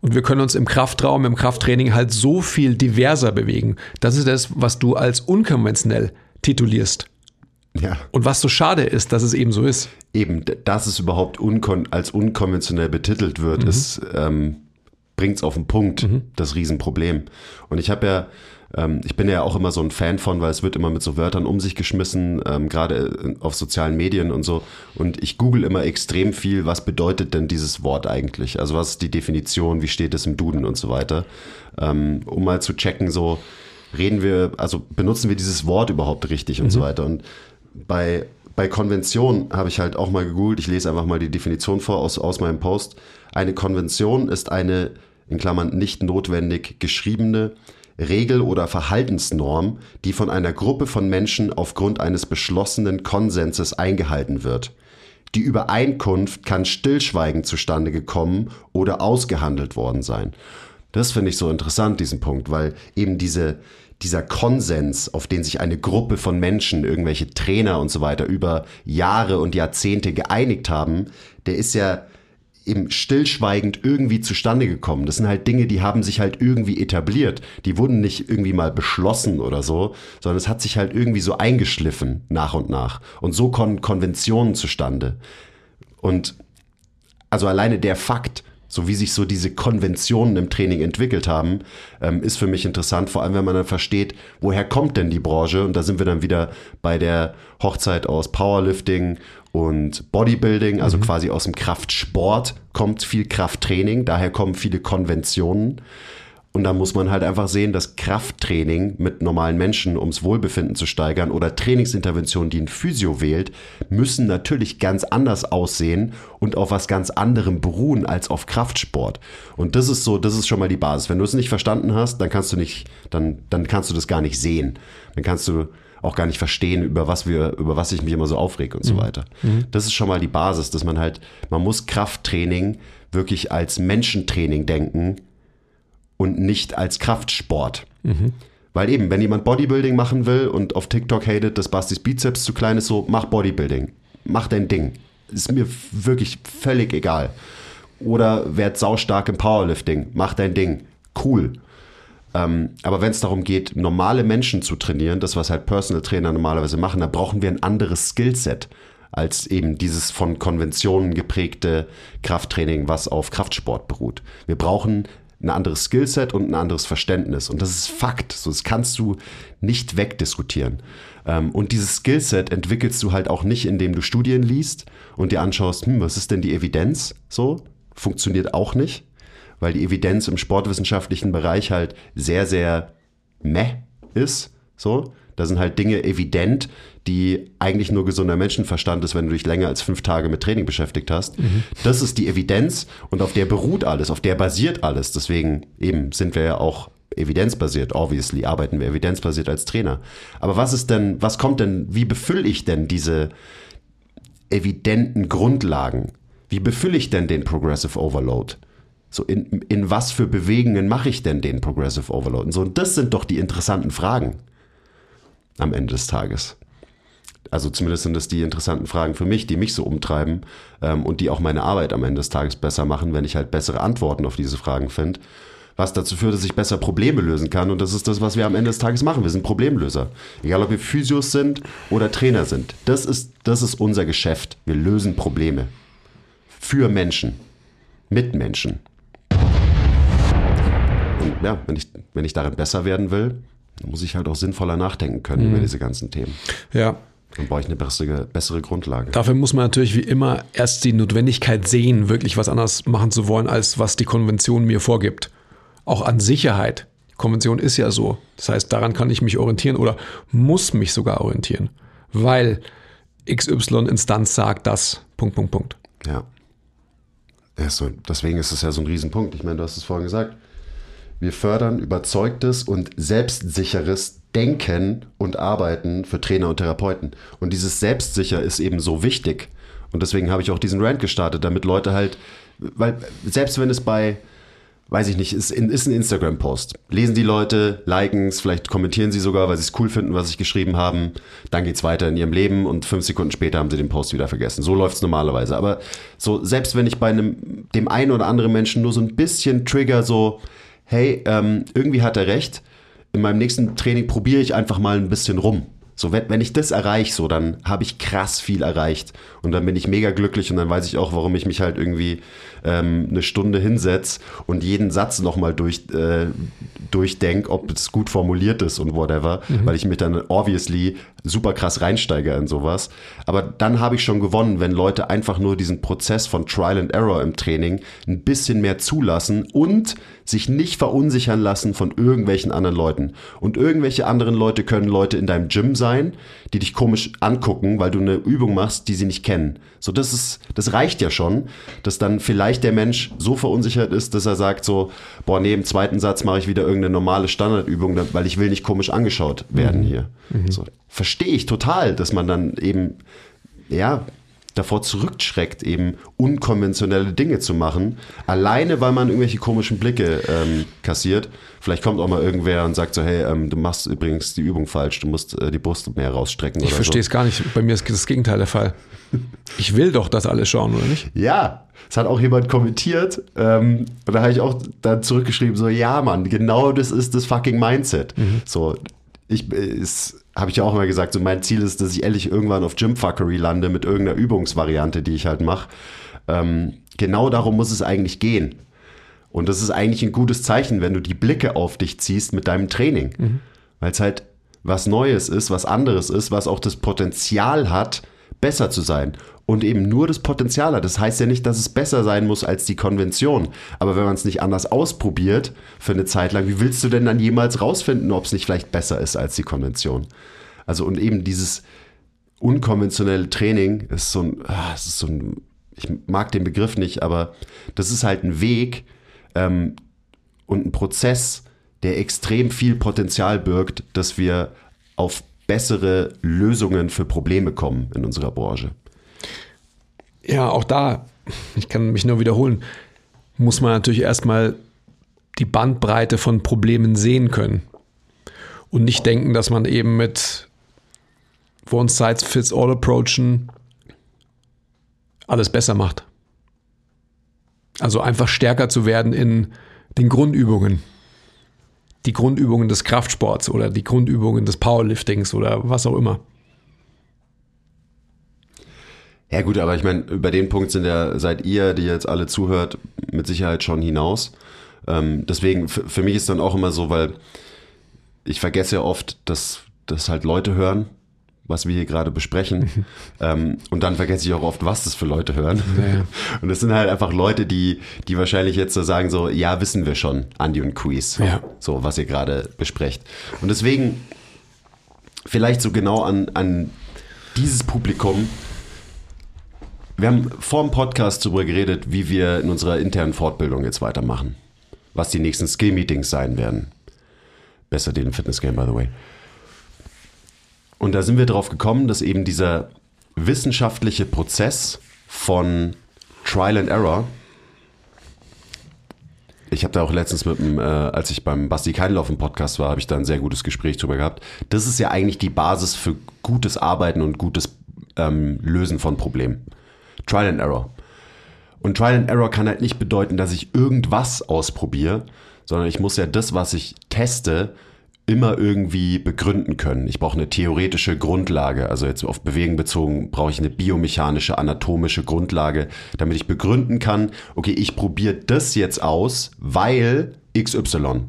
Und wir können uns im Kraftraum, im Krafttraining halt so viel diverser bewegen. Das ist das, was du als unkonventionell titulierst. Ja. Und was so schade ist, dass es eben so ist. Eben, dass es überhaupt unkon als unkonventionell betitelt wird, mhm. ist, ähm, bringt es auf den Punkt, mhm. das Riesenproblem. Und ich habe ja, ähm, ich bin ja auch immer so ein Fan von, weil es wird immer mit so Wörtern um sich geschmissen, ähm, gerade auf sozialen Medien und so. Und ich google immer extrem viel, was bedeutet denn dieses Wort eigentlich? Also was ist die Definition, wie steht es im Duden und so weiter, ähm, um mal zu checken, so reden wir, also benutzen wir dieses Wort überhaupt richtig und so weiter. Und bei, bei Konvention habe ich halt auch mal gegoogelt, ich lese einfach mal die Definition vor aus, aus meinem Post. Eine Konvention ist eine, in Klammern, nicht notwendig geschriebene Regel oder Verhaltensnorm, die von einer Gruppe von Menschen aufgrund eines beschlossenen Konsenses eingehalten wird. Die Übereinkunft kann stillschweigend zustande gekommen oder ausgehandelt worden sein. Das finde ich so interessant, diesen Punkt, weil eben diese, dieser Konsens, auf den sich eine Gruppe von Menschen, irgendwelche Trainer und so weiter über Jahre und Jahrzehnte geeinigt haben, der ist ja eben stillschweigend irgendwie zustande gekommen. Das sind halt Dinge, die haben sich halt irgendwie etabliert. Die wurden nicht irgendwie mal beschlossen oder so, sondern es hat sich halt irgendwie so eingeschliffen nach und nach. Und so kommen Konventionen zustande. Und also alleine der Fakt, so wie sich so diese Konventionen im Training entwickelt haben, ähm, ist für mich interessant, vor allem wenn man dann versteht, woher kommt denn die Branche? Und da sind wir dann wieder bei der Hochzeit aus Powerlifting und Bodybuilding, also quasi aus dem Kraftsport kommt viel Krafttraining, daher kommen viele Konventionen. Und da muss man halt einfach sehen, dass Krafttraining mit normalen Menschen, ums Wohlbefinden zu steigern, oder Trainingsinterventionen, die ein Physio wählt, müssen natürlich ganz anders aussehen und auf was ganz anderem beruhen als auf Kraftsport. Und das ist so, das ist schon mal die Basis. Wenn du es nicht verstanden hast, dann kannst du nicht, dann, dann kannst du das gar nicht sehen. Dann kannst du auch gar nicht verstehen, über was wir, über was ich mich immer so aufrege und so weiter. Das ist schon mal die Basis, dass man halt, man muss Krafttraining wirklich als Menschentraining denken und nicht als Kraftsport. Weil eben, wenn jemand Bodybuilding machen will und auf TikTok hatet, dass Bastis Bizeps zu klein ist, so mach Bodybuilding. Mach dein Ding. Ist mir wirklich völlig egal. Oder werd saustark im Powerlifting. Mach dein Ding. Cool. Ähm, aber wenn es darum geht, normale Menschen zu trainieren, das, was halt Personal Trainer normalerweise machen, da brauchen wir ein anderes Skillset als eben dieses von Konventionen geprägte Krafttraining, was auf Kraftsport beruht. Wir brauchen ein anderes Skillset und ein anderes Verständnis. Und das ist Fakt. So, das kannst du nicht wegdiskutieren. Ähm, und dieses Skillset entwickelst du halt auch nicht, indem du Studien liest und dir anschaust, hm, was ist denn die Evidenz? So, funktioniert auch nicht, weil die Evidenz im sportwissenschaftlichen Bereich halt sehr, sehr meh ist. So, da sind halt Dinge evident, die eigentlich nur gesunder Menschenverstand ist, wenn du dich länger als fünf Tage mit Training beschäftigt hast. Das ist die Evidenz und auf der beruht alles, auf der basiert alles. Deswegen eben sind wir ja auch evidenzbasiert. Obviously arbeiten wir evidenzbasiert als Trainer. Aber was ist denn, was kommt denn, wie befülle ich denn diese evidenten Grundlagen? Wie befülle ich denn den Progressive Overload? So in, in was für Bewegungen mache ich denn den Progressive Overload? Und so, und das sind doch die interessanten Fragen am Ende des Tages. Also zumindest sind das die interessanten Fragen für mich, die mich so umtreiben ähm, und die auch meine Arbeit am Ende des Tages besser machen, wenn ich halt bessere Antworten auf diese Fragen finde. Was dazu führt, dass ich besser Probleme lösen kann. Und das ist das, was wir am Ende des Tages machen. Wir sind Problemlöser. Egal, ob wir Physios sind oder Trainer sind. Das ist, das ist unser Geschäft. Wir lösen Probleme. Für Menschen. Mit Menschen. Und ja, wenn ich, wenn ich darin besser werden will, dann muss ich halt auch sinnvoller nachdenken können über diese ganzen Themen. Ja. Dann brauche ich eine bessere, bessere Grundlage. Dafür muss man natürlich wie immer erst die Notwendigkeit sehen, wirklich was anderes machen zu wollen, als was die Konvention mir vorgibt. Auch an Sicherheit. Die Konvention ist ja so. Das heißt, daran kann ich mich orientieren oder muss mich sogar orientieren. Weil XY-Instanz sagt das. Punkt, Punkt, Punkt. Ja. ja so, deswegen ist es ja so ein Riesenpunkt. Ich meine, du hast es vorhin gesagt. Wir fördern überzeugtes und selbstsicheres Denken und Arbeiten für Trainer und Therapeuten. Und dieses Selbstsicher ist eben so wichtig. Und deswegen habe ich auch diesen Rant gestartet, damit Leute halt, weil selbst wenn es bei, weiß ich nicht, ist, ist ein Instagram-Post, lesen die Leute, liken es, vielleicht kommentieren sie sogar, weil sie es cool finden, was ich geschrieben habe, dann geht es weiter in ihrem Leben und fünf Sekunden später haben sie den Post wieder vergessen. So läuft es normalerweise. Aber so, selbst wenn ich bei einem, dem einen oder anderen Menschen nur so ein bisschen trigger, so, hey, ähm, irgendwie hat er recht. In meinem nächsten Training probiere ich einfach mal ein bisschen rum. So, wenn, wenn ich das erreiche, so, dann habe ich krass viel erreicht. Und dann bin ich mega glücklich und dann weiß ich auch, warum ich mich halt irgendwie ähm, eine Stunde hinsetze und jeden Satz nochmal durch, äh, durchdenke, ob es gut formuliert ist und whatever. Weil ich mich dann obviously super krass reinsteige in sowas. Aber dann habe ich schon gewonnen, wenn Leute einfach nur diesen Prozess von Trial and Error im Training ein bisschen mehr zulassen und sich nicht verunsichern lassen von irgendwelchen anderen Leuten. Und irgendwelche anderen Leute können Leute in deinem Gym sein, die dich komisch angucken, weil du eine Übung machst, die sie nicht kennen. So, das ist, das reicht ja schon, dass dann vielleicht der Mensch so verunsichert ist, dass er sagt so, boah, nee, im zweiten Satz mache ich wieder irgendeine normale Standardübung, weil ich will nicht komisch angeschaut werden mhm. hier. Mhm. So, verstehe ich total, dass man dann eben, ja, davor zurückschreckt, eben unkonventionelle Dinge zu machen, alleine weil man irgendwelche komischen Blicke ähm, kassiert. Vielleicht kommt auch mal irgendwer und sagt so, hey, ähm, du machst übrigens die Übung falsch, du musst äh, die Brust mehr rausstrecken. Ich verstehe es so. gar nicht. Bei mir ist das Gegenteil der Fall. Ich will doch das alles schauen, oder nicht? Ja, es hat auch jemand kommentiert ähm, und da habe ich auch dann zurückgeschrieben, so, ja, Mann, genau das ist das fucking Mindset. Mhm. So, ich, ist, habe ich ja auch immer gesagt, so mein Ziel ist, dass ich ehrlich irgendwann auf Gymfuckery lande mit irgendeiner Übungsvariante, die ich halt mache. Ähm, genau darum muss es eigentlich gehen. Und das ist eigentlich ein gutes Zeichen, wenn du die Blicke auf dich ziehst mit deinem Training. Mhm. Weil es halt was Neues ist, was anderes ist, was auch das Potenzial hat, besser zu sein und eben nur das Potenzial hat. Das heißt ja nicht, dass es besser sein muss als die Konvention. Aber wenn man es nicht anders ausprobiert für eine Zeit lang, wie willst du denn dann jemals rausfinden, ob es nicht vielleicht besser ist als die Konvention? Also und eben dieses unkonventionelle Training ist so ein, ah, ist so ein ich mag den Begriff nicht, aber das ist halt ein Weg ähm, und ein Prozess, der extrem viel Potenzial birgt, dass wir auf bessere Lösungen für Probleme kommen in unserer Branche ja, auch da, ich kann mich nur wiederholen, muss man natürlich erstmal die Bandbreite von Problemen sehen können. Und nicht denken, dass man eben mit One Size Fits All approachen alles besser macht. Also einfach stärker zu werden in den Grundübungen. Die Grundübungen des Kraftsports oder die Grundübungen des Powerliftings oder was auch immer. Ja gut, aber ich meine, über den Punkt sind ja, seid ihr, die jetzt alle zuhört, mit Sicherheit schon hinaus. Ähm, deswegen, für mich ist dann auch immer so, weil ich vergesse ja oft, dass, dass halt Leute hören, was wir hier gerade besprechen. ähm, und dann vergesse ich auch oft, was das für Leute hören. Ja. Und es sind halt einfach Leute, die, die wahrscheinlich jetzt so sagen, so, ja, wissen wir schon, Andy und Quiz. Ja. So, was ihr gerade besprecht. Und deswegen vielleicht so genau an, an dieses Publikum wir haben vor dem Podcast darüber geredet, wie wir in unserer internen Fortbildung jetzt weitermachen. Was die nächsten Skill-Meetings sein werden. Besser den Fitness-Game, by the way. Und da sind wir drauf gekommen, dass eben dieser wissenschaftliche Prozess von Trial and Error, ich habe da auch letztens mit dem, äh, als ich beim Basti Keinlauf im Podcast war, habe ich da ein sehr gutes Gespräch drüber gehabt. Das ist ja eigentlich die Basis für gutes Arbeiten und gutes ähm, Lösen von Problemen. Trial and Error. Und Trial and Error kann halt nicht bedeuten, dass ich irgendwas ausprobiere, sondern ich muss ja das, was ich teste, immer irgendwie begründen können. Ich brauche eine theoretische Grundlage, also jetzt auf Bewegen bezogen brauche ich eine biomechanische, anatomische Grundlage, damit ich begründen kann, okay, ich probiere das jetzt aus, weil XY.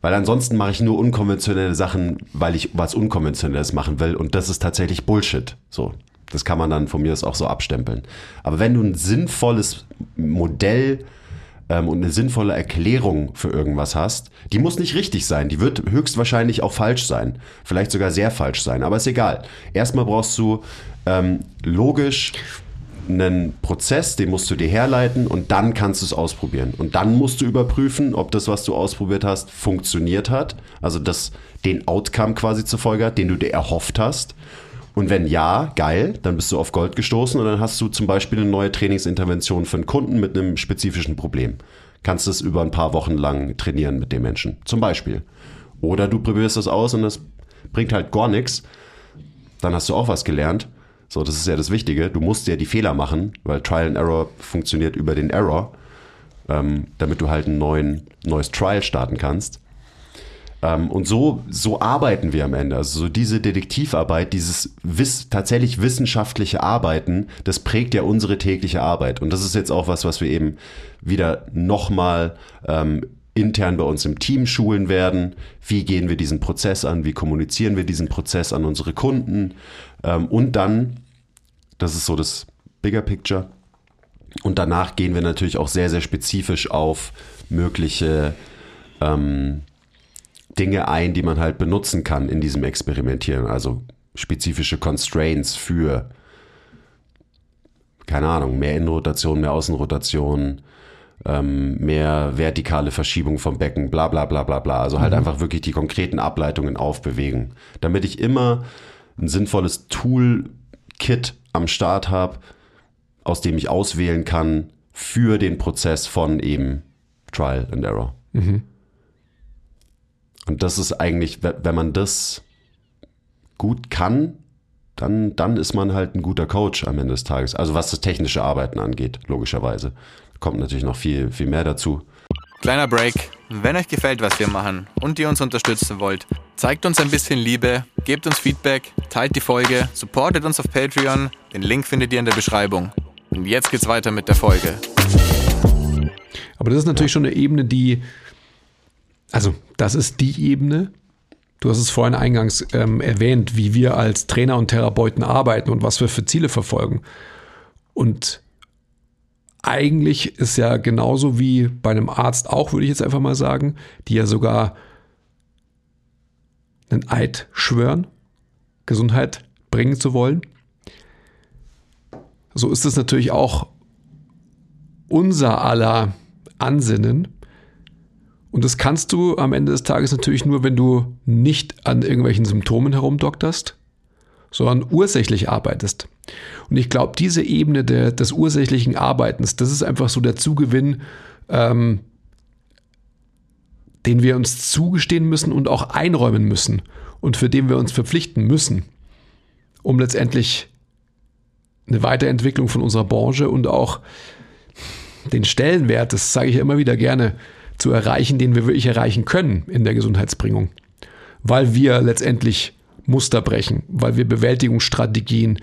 Weil ansonsten mache ich nur unkonventionelle Sachen, weil ich was Unkonventionelles machen will und das ist tatsächlich Bullshit. So, das kann man dann von mir aus auch so abstempeln. Aber wenn du ein sinnvolles Modell ähm, und eine sinnvolle Erklärung für irgendwas hast, die muss nicht richtig sein. Die wird höchstwahrscheinlich auch falsch sein. Vielleicht sogar sehr falsch sein. Aber ist egal. Erstmal brauchst du ähm, logisch einen Prozess, den musst du dir herleiten und dann kannst du es ausprobieren. Und dann musst du überprüfen, ob das, was du ausprobiert hast, funktioniert hat. Also das den Outcome quasi zur Folge hat, den du dir erhofft hast. Und wenn ja, geil, dann bist du auf Gold gestoßen und dann hast du zum Beispiel eine neue Trainingsintervention für einen Kunden mit einem spezifischen Problem. Kannst es über ein paar Wochen lang trainieren mit dem Menschen, zum Beispiel. Oder du probierst das aus und das bringt halt gar nichts. Dann hast du auch was gelernt. So, das ist ja das Wichtige. Du musst ja die Fehler machen, weil Trial and Error funktioniert über den Error, ähm, damit du halt ein neuen, neues Trial starten kannst. Ähm, und so, so arbeiten wir am Ende. Also so diese Detektivarbeit, dieses wiss, tatsächlich wissenschaftliche Arbeiten, das prägt ja unsere tägliche Arbeit. Und das ist jetzt auch was, was wir eben wieder nochmal ähm, intern bei uns im Team schulen werden. Wie gehen wir diesen Prozess an? Wie kommunizieren wir diesen Prozess an unsere Kunden? Ähm, und dann, das ist so das Bigger Picture. Und danach gehen wir natürlich auch sehr, sehr spezifisch auf mögliche ähm, Dinge ein, die man halt benutzen kann in diesem Experimentieren. Also spezifische Constraints für, keine Ahnung, mehr Innenrotation, mehr Außenrotation, ähm, mehr vertikale Verschiebung vom Becken, bla bla bla bla bla. Also halt mhm. einfach wirklich die konkreten Ableitungen aufbewegen. Damit ich immer ein sinnvolles Toolkit am Start habe, aus dem ich auswählen kann für den Prozess von eben Trial and Error. Mhm. Und das ist eigentlich, wenn man das gut kann, dann, dann ist man halt ein guter Coach am Ende des Tages. Also was das technische Arbeiten angeht, logischerweise. Kommt natürlich noch viel, viel mehr dazu. Kleiner Break. Wenn euch gefällt, was wir machen und ihr uns unterstützen wollt, zeigt uns ein bisschen Liebe, gebt uns Feedback, teilt die Folge, supportet uns auf Patreon. Den Link findet ihr in der Beschreibung. Und jetzt geht's weiter mit der Folge. Aber das ist natürlich schon eine Ebene, die, also das ist die Ebene, Du hast es vorhin eingangs ähm, erwähnt, wie wir als Trainer und Therapeuten arbeiten und was wir für Ziele verfolgen. Und eigentlich ist ja genauso wie bei einem Arzt auch, würde ich jetzt einfach mal sagen, die ja sogar einen Eid schwören, Gesundheit bringen zu wollen. So ist es natürlich auch unser aller Ansinnen. Und das kannst du am Ende des Tages natürlich nur, wenn du nicht an irgendwelchen Symptomen herumdokterst, sondern ursächlich arbeitest. Und ich glaube, diese Ebene der, des ursächlichen Arbeitens, das ist einfach so der Zugewinn, ähm, den wir uns zugestehen müssen und auch einräumen müssen und für den wir uns verpflichten müssen, um letztendlich eine Weiterentwicklung von unserer Branche und auch den Stellenwert, das sage ich immer wieder gerne, zu erreichen, den wir wirklich erreichen können in der Gesundheitsbringung. Weil wir letztendlich Muster brechen, weil wir Bewältigungsstrategien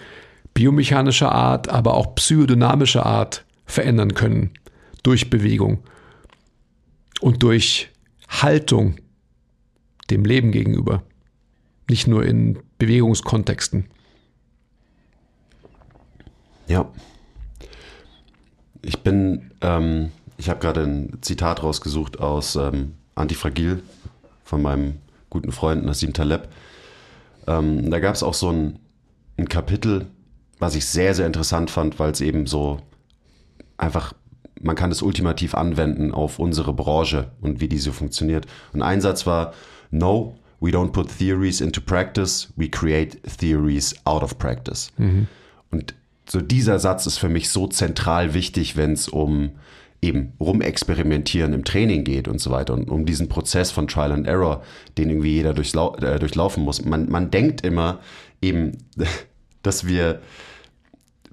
biomechanischer Art, aber auch psychodynamischer Art verändern können. Durch Bewegung und durch Haltung dem Leben gegenüber. Nicht nur in Bewegungskontexten. Ja. Ich bin, ähm, ich habe gerade ein Zitat rausgesucht aus ähm, Antifragil von meinem guten Freund Nassim Taleb. Ähm, da gab es auch so ein, ein Kapitel, was ich sehr, sehr interessant fand, weil es eben so einfach, man kann es ultimativ anwenden auf unsere Branche und wie diese funktioniert. Und ein Satz war, no, we don't put theories into practice, we create theories out of practice. Mhm. Und so dieser Satz ist für mich so zentral wichtig, wenn es um eben rumexperimentieren im Training geht und so weiter und um diesen Prozess von Trial and Error, den irgendwie jeder durchlau äh, durchlaufen muss. Man, man denkt immer eben, dass wir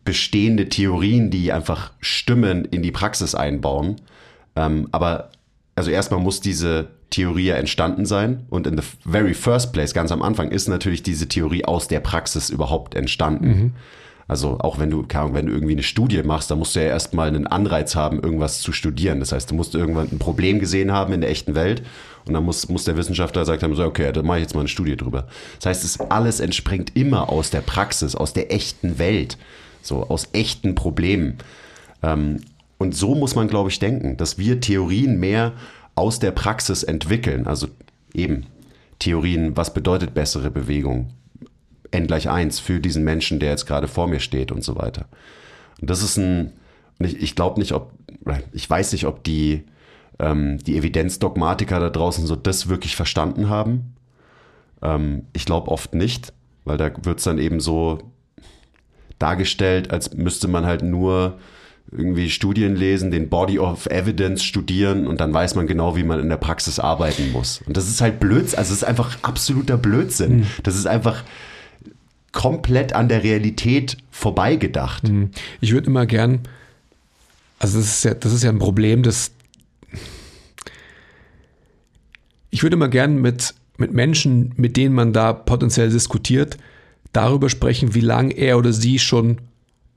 bestehende Theorien, die einfach stimmen, in die Praxis einbauen. Ähm, aber also erstmal muss diese Theorie ja entstanden sein und in the very first place, ganz am Anfang, ist natürlich diese Theorie aus der Praxis überhaupt entstanden. Mhm. Also auch wenn du, wenn du irgendwie eine Studie machst, dann musst du ja erstmal einen Anreiz haben, irgendwas zu studieren. Das heißt, du musst irgendwann ein Problem gesehen haben in der echten Welt und dann muss, muss der Wissenschaftler sagen haben, so, okay, da mache ich jetzt mal eine Studie drüber. Das heißt, es alles entspringt immer aus der Praxis, aus der echten Welt, so aus echten Problemen. Ähm, und so muss man, glaube ich, denken, dass wir Theorien mehr aus der Praxis entwickeln. Also eben Theorien, was bedeutet bessere Bewegung? N gleich 1 für diesen Menschen, der jetzt gerade vor mir steht und so weiter. Und das ist ein, ich, ich glaube nicht, ob, ich weiß nicht, ob die, ähm, die Evidenzdogmatiker da draußen so das wirklich verstanden haben. Ähm, ich glaube oft nicht, weil da wird es dann eben so dargestellt, als müsste man halt nur irgendwie Studien lesen, den Body of Evidence studieren und dann weiß man genau, wie man in der Praxis arbeiten muss. Und das ist halt Blödsinn, also es ist einfach absoluter Blödsinn. Mhm. Das ist einfach, komplett an der Realität vorbeigedacht. Mhm. Ich würde immer gern, also das ist ja, das ist ja ein Problem, das ich würde immer gern mit, mit Menschen, mit denen man da potenziell diskutiert, darüber sprechen, wie lange er oder sie schon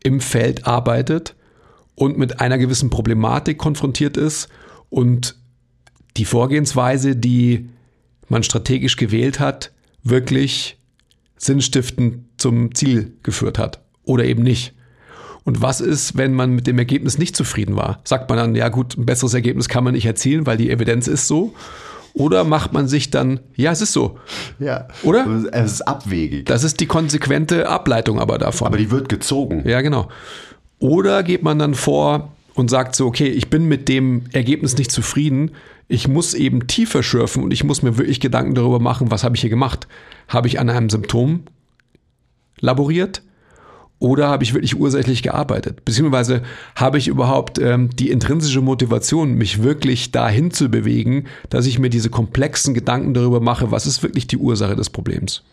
im Feld arbeitet und mit einer gewissen Problematik konfrontiert ist und die Vorgehensweise, die man strategisch gewählt hat, wirklich sinnstiftend zum Ziel geführt hat oder eben nicht. Und was ist, wenn man mit dem Ergebnis nicht zufrieden war? Sagt man dann, ja gut, ein besseres Ergebnis kann man nicht erzielen, weil die Evidenz ist so? Oder macht man sich dann, ja, es ist so. Ja. Oder? Es ist abwegig. Das ist die konsequente Ableitung aber davon. Aber die wird gezogen. Ja, genau. Oder geht man dann vor und sagt so, okay, ich bin mit dem Ergebnis nicht zufrieden, ich muss eben tiefer schürfen und ich muss mir wirklich Gedanken darüber machen, was habe ich hier gemacht? Habe ich an einem Symptom laboriert? Oder habe ich wirklich ursächlich gearbeitet? Beziehungsweise habe ich überhaupt ähm, die intrinsische Motivation, mich wirklich dahin zu bewegen, dass ich mir diese komplexen Gedanken darüber mache, was ist wirklich die Ursache des Problems?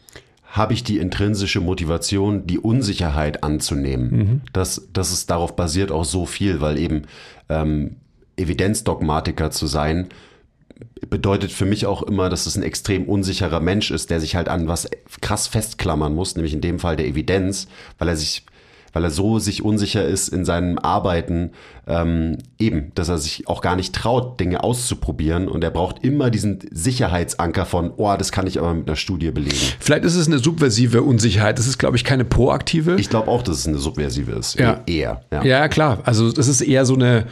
Habe ich die intrinsische Motivation, die Unsicherheit anzunehmen? Mhm. Das, das ist darauf basiert auch so viel, weil eben ähm, Evidenzdogmatiker zu sein, bedeutet für mich auch immer, dass es ein extrem unsicherer Mensch ist, der sich halt an was krass festklammern muss, nämlich in dem Fall der Evidenz, weil er sich weil er so sich unsicher ist in seinem Arbeiten, ähm, eben, dass er sich auch gar nicht traut, Dinge auszuprobieren und er braucht immer diesen Sicherheitsanker von, oh, das kann ich aber mit einer Studie belegen. Vielleicht ist es eine subversive Unsicherheit, das ist, glaube ich, keine proaktive. Ich glaube auch, dass es eine subversive ist. Ja. Eher. Ja. ja, klar. Also das ist eher so eine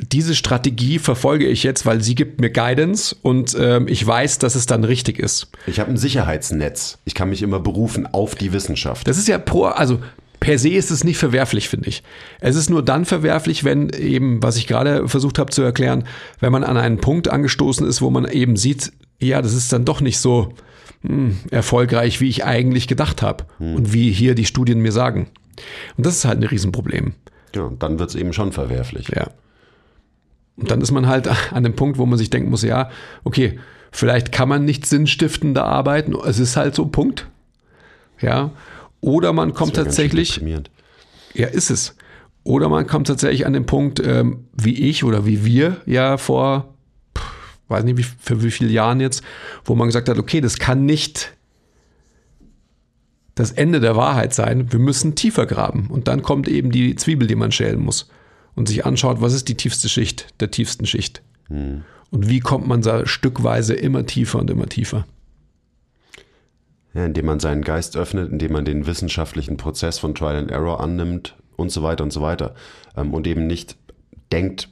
diese Strategie verfolge ich jetzt, weil sie gibt mir Guidance und ähm, ich weiß, dass es dann richtig ist. Ich habe ein Sicherheitsnetz. Ich kann mich immer berufen auf die Wissenschaft. Das ist ja pro, also per se ist es nicht verwerflich, finde ich. Es ist nur dann verwerflich, wenn eben, was ich gerade versucht habe zu erklären, wenn man an einen Punkt angestoßen ist, wo man eben sieht, ja, das ist dann doch nicht so mh, hm, erfolgreich, wie ich eigentlich gedacht habe hm. und wie hier die Studien mir sagen. Und das ist halt ein Riesenproblem. Ja, dann wird es eben schon verwerflich. Ja. Und dann ist man halt an dem Punkt, wo man sich denken muss, ja, okay, vielleicht kann man nicht sinnstiftender arbeiten. Es ist halt so, Punkt. Ja. Oder man kommt tatsächlich. Ja, ist es. Oder man kommt tatsächlich an den Punkt, ähm, wie ich oder wie wir ja vor, weiß nicht, wie, für wie viele Jahren jetzt, wo man gesagt hat, okay, das kann nicht das Ende der Wahrheit sein. Wir müssen tiefer graben. Und dann kommt eben die Zwiebel, die man schälen muss und sich anschaut, was ist die tiefste Schicht der tiefsten Schicht. Hm. Und wie kommt man da stückweise immer tiefer und immer tiefer. Ja, indem man seinen Geist öffnet, indem man den wissenschaftlichen Prozess von Trial and Error annimmt und so weiter und so weiter. Ähm, und eben nicht denkt,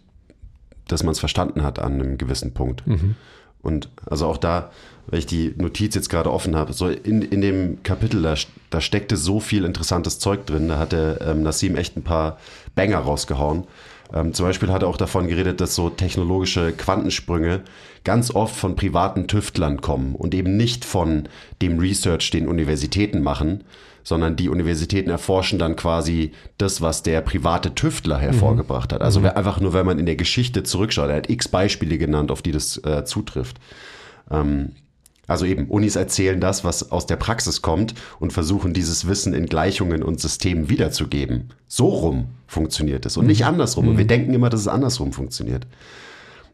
dass man es verstanden hat an einem gewissen Punkt. Mhm. Und also auch da, weil ich die Notiz jetzt gerade offen habe, so in, in dem Kapitel, da, da steckte so viel interessantes Zeug drin. Da hat der ähm, Nassim echt ein paar Banger rausgehauen. Ähm, zum Beispiel hat er auch davon geredet, dass so technologische Quantensprünge ganz oft von privaten Tüftlern kommen und eben nicht von dem Research, den Universitäten machen, sondern die Universitäten erforschen dann quasi das, was der private Tüftler hervorgebracht hat. Also mhm. einfach nur, wenn man in der Geschichte zurückschaut, er hat x Beispiele genannt, auf die das äh, zutrifft. Ähm, also eben, Unis erzählen das, was aus der Praxis kommt und versuchen dieses Wissen in Gleichungen und Systemen wiederzugeben. So rum funktioniert es und nicht mhm. andersrum. Mhm. Und wir mhm. denken immer, dass es andersrum funktioniert.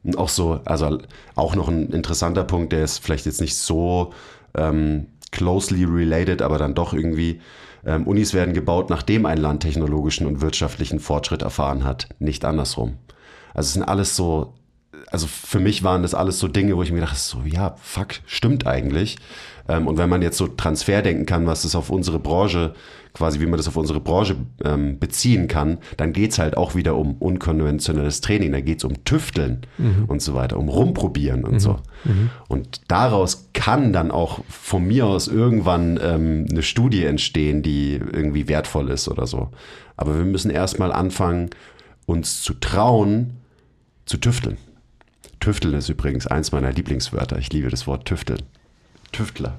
Und auch so, also auch noch ein interessanter Punkt, der ist vielleicht jetzt nicht so ähm, closely related, aber dann doch irgendwie. Ähm, Unis werden gebaut, nachdem ein Land technologischen und wirtschaftlichen Fortschritt erfahren hat, nicht andersrum. Also es sind alles so, also für mich waren das alles so Dinge, wo ich mir dachte, so, ja, fuck, stimmt eigentlich. Ähm, und wenn man jetzt so Transfer denken kann, was es auf unsere Branche, quasi wie man das auf unsere Branche ähm, beziehen kann, dann geht's halt auch wieder um unkonventionelles Training, da geht's um Tüfteln mhm. und so weiter, um Rumprobieren und mhm. so. Mhm. Und daraus kann dann auch von mir aus irgendwann ähm, eine Studie entstehen, die irgendwie wertvoll ist oder so. Aber wir müssen erstmal anfangen, uns zu trauen, zu tüfteln. Tüfteln ist übrigens eins meiner Lieblingswörter. Ich liebe das Wort tüfteln. Tüftler.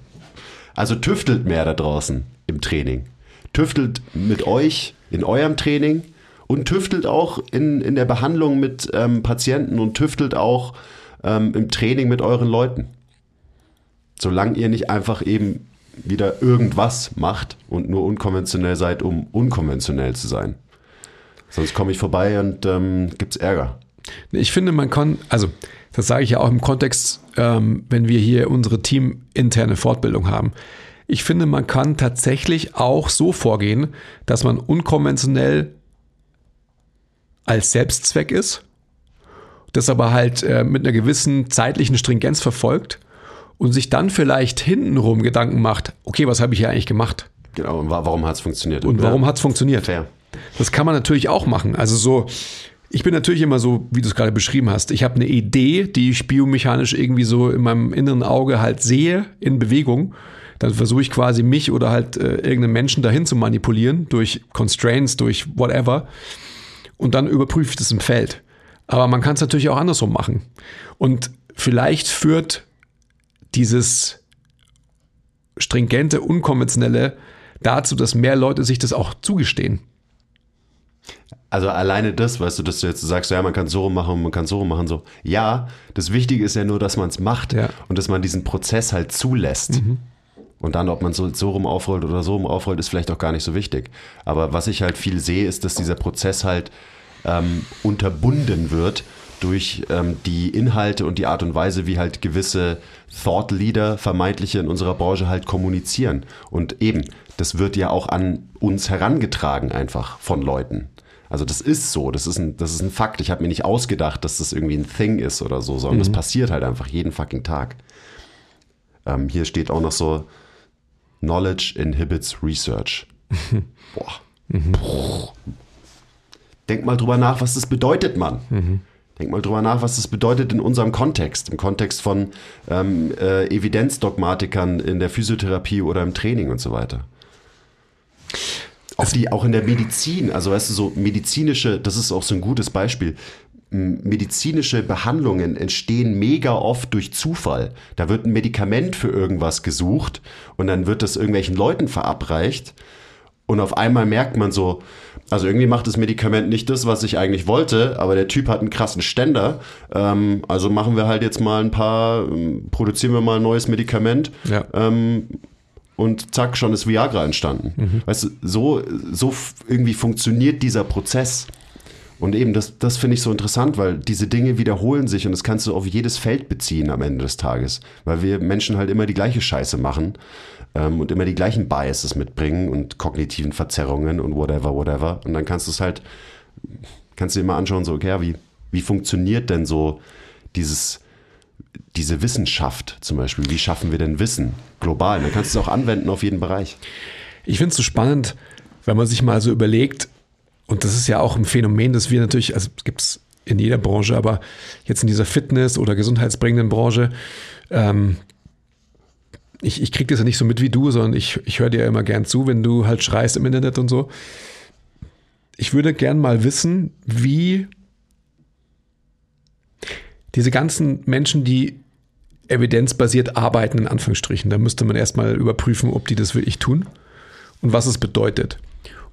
Also tüftelt mehr da draußen im Training. Tüftelt mit euch in eurem Training und tüftelt auch in, in der Behandlung mit ähm, Patienten und tüftelt auch ähm, im Training mit euren Leuten. Solange ihr nicht einfach eben wieder irgendwas macht und nur unkonventionell seid, um unkonventionell zu sein. Sonst komme ich vorbei und ähm, es Ärger. Ich finde, man kann, also das sage ich ja auch im Kontext, ähm, wenn wir hier unsere teaminterne Fortbildung haben. Ich finde, man kann tatsächlich auch so vorgehen, dass man unkonventionell als Selbstzweck ist, das aber halt äh, mit einer gewissen zeitlichen Stringenz verfolgt und sich dann vielleicht hintenrum Gedanken macht, okay, was habe ich hier eigentlich gemacht? Genau, und wa- warum hat es funktioniert? Und warum hat es funktioniert? Fair. Das kann man natürlich auch machen. Also so, ich bin natürlich immer so, wie du es gerade beschrieben hast. Ich habe eine Idee, die ich biomechanisch irgendwie so in meinem inneren Auge halt sehe in Bewegung. Dann versuche ich quasi mich oder halt äh, irgendeinen Menschen dahin zu manipulieren durch Constraints, durch whatever. Und dann überprüfe ich das im Feld. Aber man kann es natürlich auch andersrum machen. Und vielleicht führt dieses stringente, unkonventionelle dazu, dass mehr Leute sich das auch zugestehen. Also alleine das, weißt du, dass du jetzt sagst, ja, man kann so rum machen und man kann so machen, so. Ja, das Wichtige ist ja nur, dass man es macht Ja. und dass man diesen Prozess halt zulässt. Und dann, ob man so, so rum aufrollt oder so rum aufrollt, ist vielleicht auch gar nicht so wichtig. Aber was ich halt viel sehe, ist, dass dieser Prozess halt ähm, unterbunden wird durch ähm, die Inhalte und die Art und Weise, wie halt gewisse Thought Leader, vermeintliche in unserer Branche halt kommunizieren. Und eben, das wird ja auch an uns herangetragen einfach von Leuten. Also das ist so, das ist ein, das ist ein Fakt. Ich habe mir nicht ausgedacht, dass das irgendwie ein Thing ist oder so, sondern das passiert halt einfach jeden fucking Tag. Ähm, hier steht auch noch so, Knowledge inhibits research. Boah. Puh. Denk mal drüber nach, was das bedeutet, Mann. Denk mal drüber nach, was das bedeutet in unserem Kontext, im Kontext von ähm, äh, Evidenzdogmatikern in der Physiotherapie oder im Training und so weiter. Auch, die, auch in der Medizin, also weißt du, so medizinische, das ist auch so ein gutes Beispiel. Medizinische Behandlungen entstehen mega oft durch Zufall. Da wird ein Medikament für irgendwas gesucht und dann wird das irgendwelchen Leuten verabreicht und auf einmal merkt man so, also irgendwie macht das Medikament nicht das, was ich eigentlich wollte, aber der Typ hat einen krassen Ständer. Ähm, also machen wir halt jetzt mal ein paar, ähm, produzieren wir mal ein neues Medikament. Ja. Ähm, und zack, schon ist Viagra entstanden. Weißt du, so, so irgendwie funktioniert dieser Prozess. Und eben, das, das finde ich so interessant, weil diese Dinge wiederholen sich und das kannst du auf jedes Feld beziehen am Ende des Tages. Weil wir Menschen halt immer die gleiche Scheiße machen ähm, und immer die gleichen Biases mitbringen und kognitiven Verzerrungen und whatever, whatever. Und dann kannst du es halt, kannst du dir mal anschauen, so, okay, wie, wie funktioniert denn so dieses, diese Wissenschaft zum Beispiel? Wie schaffen wir denn Wissen global? Dann kannst du es auch anwenden auf jeden Bereich. Ich finde es so spannend, wenn man sich mal so überlegt, und das ist ja auch ein Phänomen, das wir natürlich, also gibt es in jeder Branche, aber jetzt in dieser Fitness- oder gesundheitsbringenden Branche, ähm, ich, ich kriege das ja nicht so mit wie du, sondern ich, ich höre dir ja immer gern zu, wenn du halt schreist im Internet und so. Ich würde gern mal wissen, wie diese ganzen Menschen, die evidenzbasiert arbeiten, in Anführungsstrichen, da müsste man erstmal überprüfen, ob die das wirklich tun und was es bedeutet.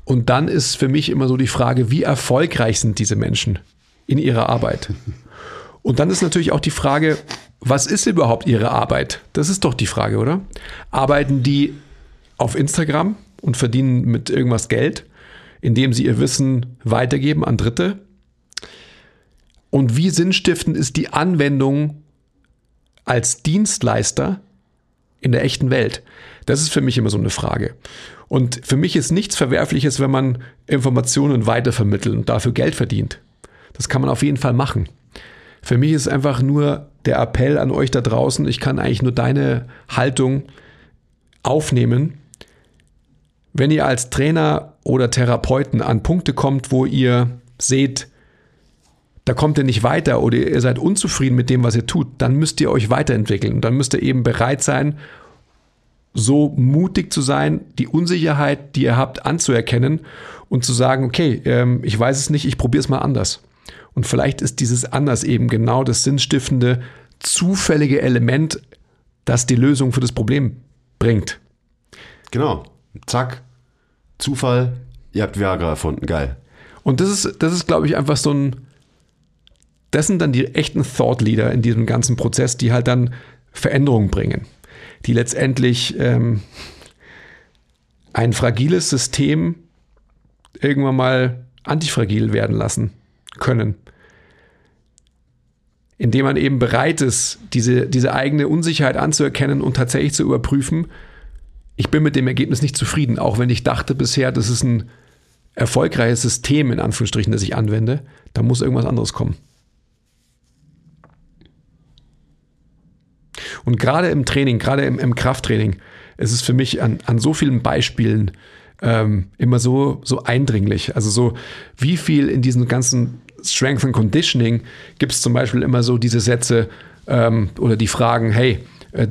Und dann ist für mich immer so die Frage, wie erfolgreich sind diese Menschen in ihrer Arbeit? Und dann ist natürlich auch die Frage, was ist überhaupt ihre Arbeit? Das ist doch die Frage, oder? Arbeiten die auf Instagram und verdienen mit irgendwas Geld, indem sie ihr Wissen weitergeben an Dritte? Und wie sinnstiftend ist die Anwendung als Dienstleister in der echten Welt? Das ist für mich immer so eine Frage. Und für mich ist nichts Verwerfliches, wenn man Informationen weitervermittelt und dafür Geld verdient. Das kann man auf jeden Fall machen. Für mich ist einfach nur der Appell an euch da draußen, ich kann eigentlich nur deine Haltung aufnehmen. Wenn ihr als Trainer oder Therapeuten an Punkte kommt, wo ihr seht, da kommt ihr nicht weiter oder ihr seid unzufrieden mit dem, was ihr tut, dann müsst ihr euch weiterentwickeln. Dann müsst ihr eben bereit sein, so mutig zu sein, die Unsicherheit, die ihr habt, anzuerkennen und zu sagen, okay, ähm, ich weiß es nicht, ich probiere es mal anders. Und vielleicht ist dieses anders eben genau das sinnstiftende, zufällige Element, das die Lösung für das Problem bringt. Genau. Zack. Zufall. Ihr habt Viagra erfunden. Geil. Und das ist, das ist, glaube ich, einfach so ein. Das sind dann die echten Thought Leader in diesem ganzen Prozess, die halt dann Veränderungen bringen, die letztendlich ähm, ein fragiles System irgendwann mal antifragil werden lassen können indem man eben bereit ist, diese, diese eigene Unsicherheit anzuerkennen und tatsächlich zu überprüfen, ich bin mit dem Ergebnis nicht zufrieden, auch wenn ich dachte bisher, das ist ein erfolgreiches System, in Anführungsstrichen, das ich anwende, da muss irgendwas anderes kommen. Und gerade im Training, gerade im, im Krafttraining, ist es für mich an, an so vielen Beispielen ähm, immer so, so eindringlich. Also so, wie viel in diesen ganzen Strength and Conditioning gibt es zum Beispiel immer so diese Sätze ähm, oder die Fragen, hey, äh,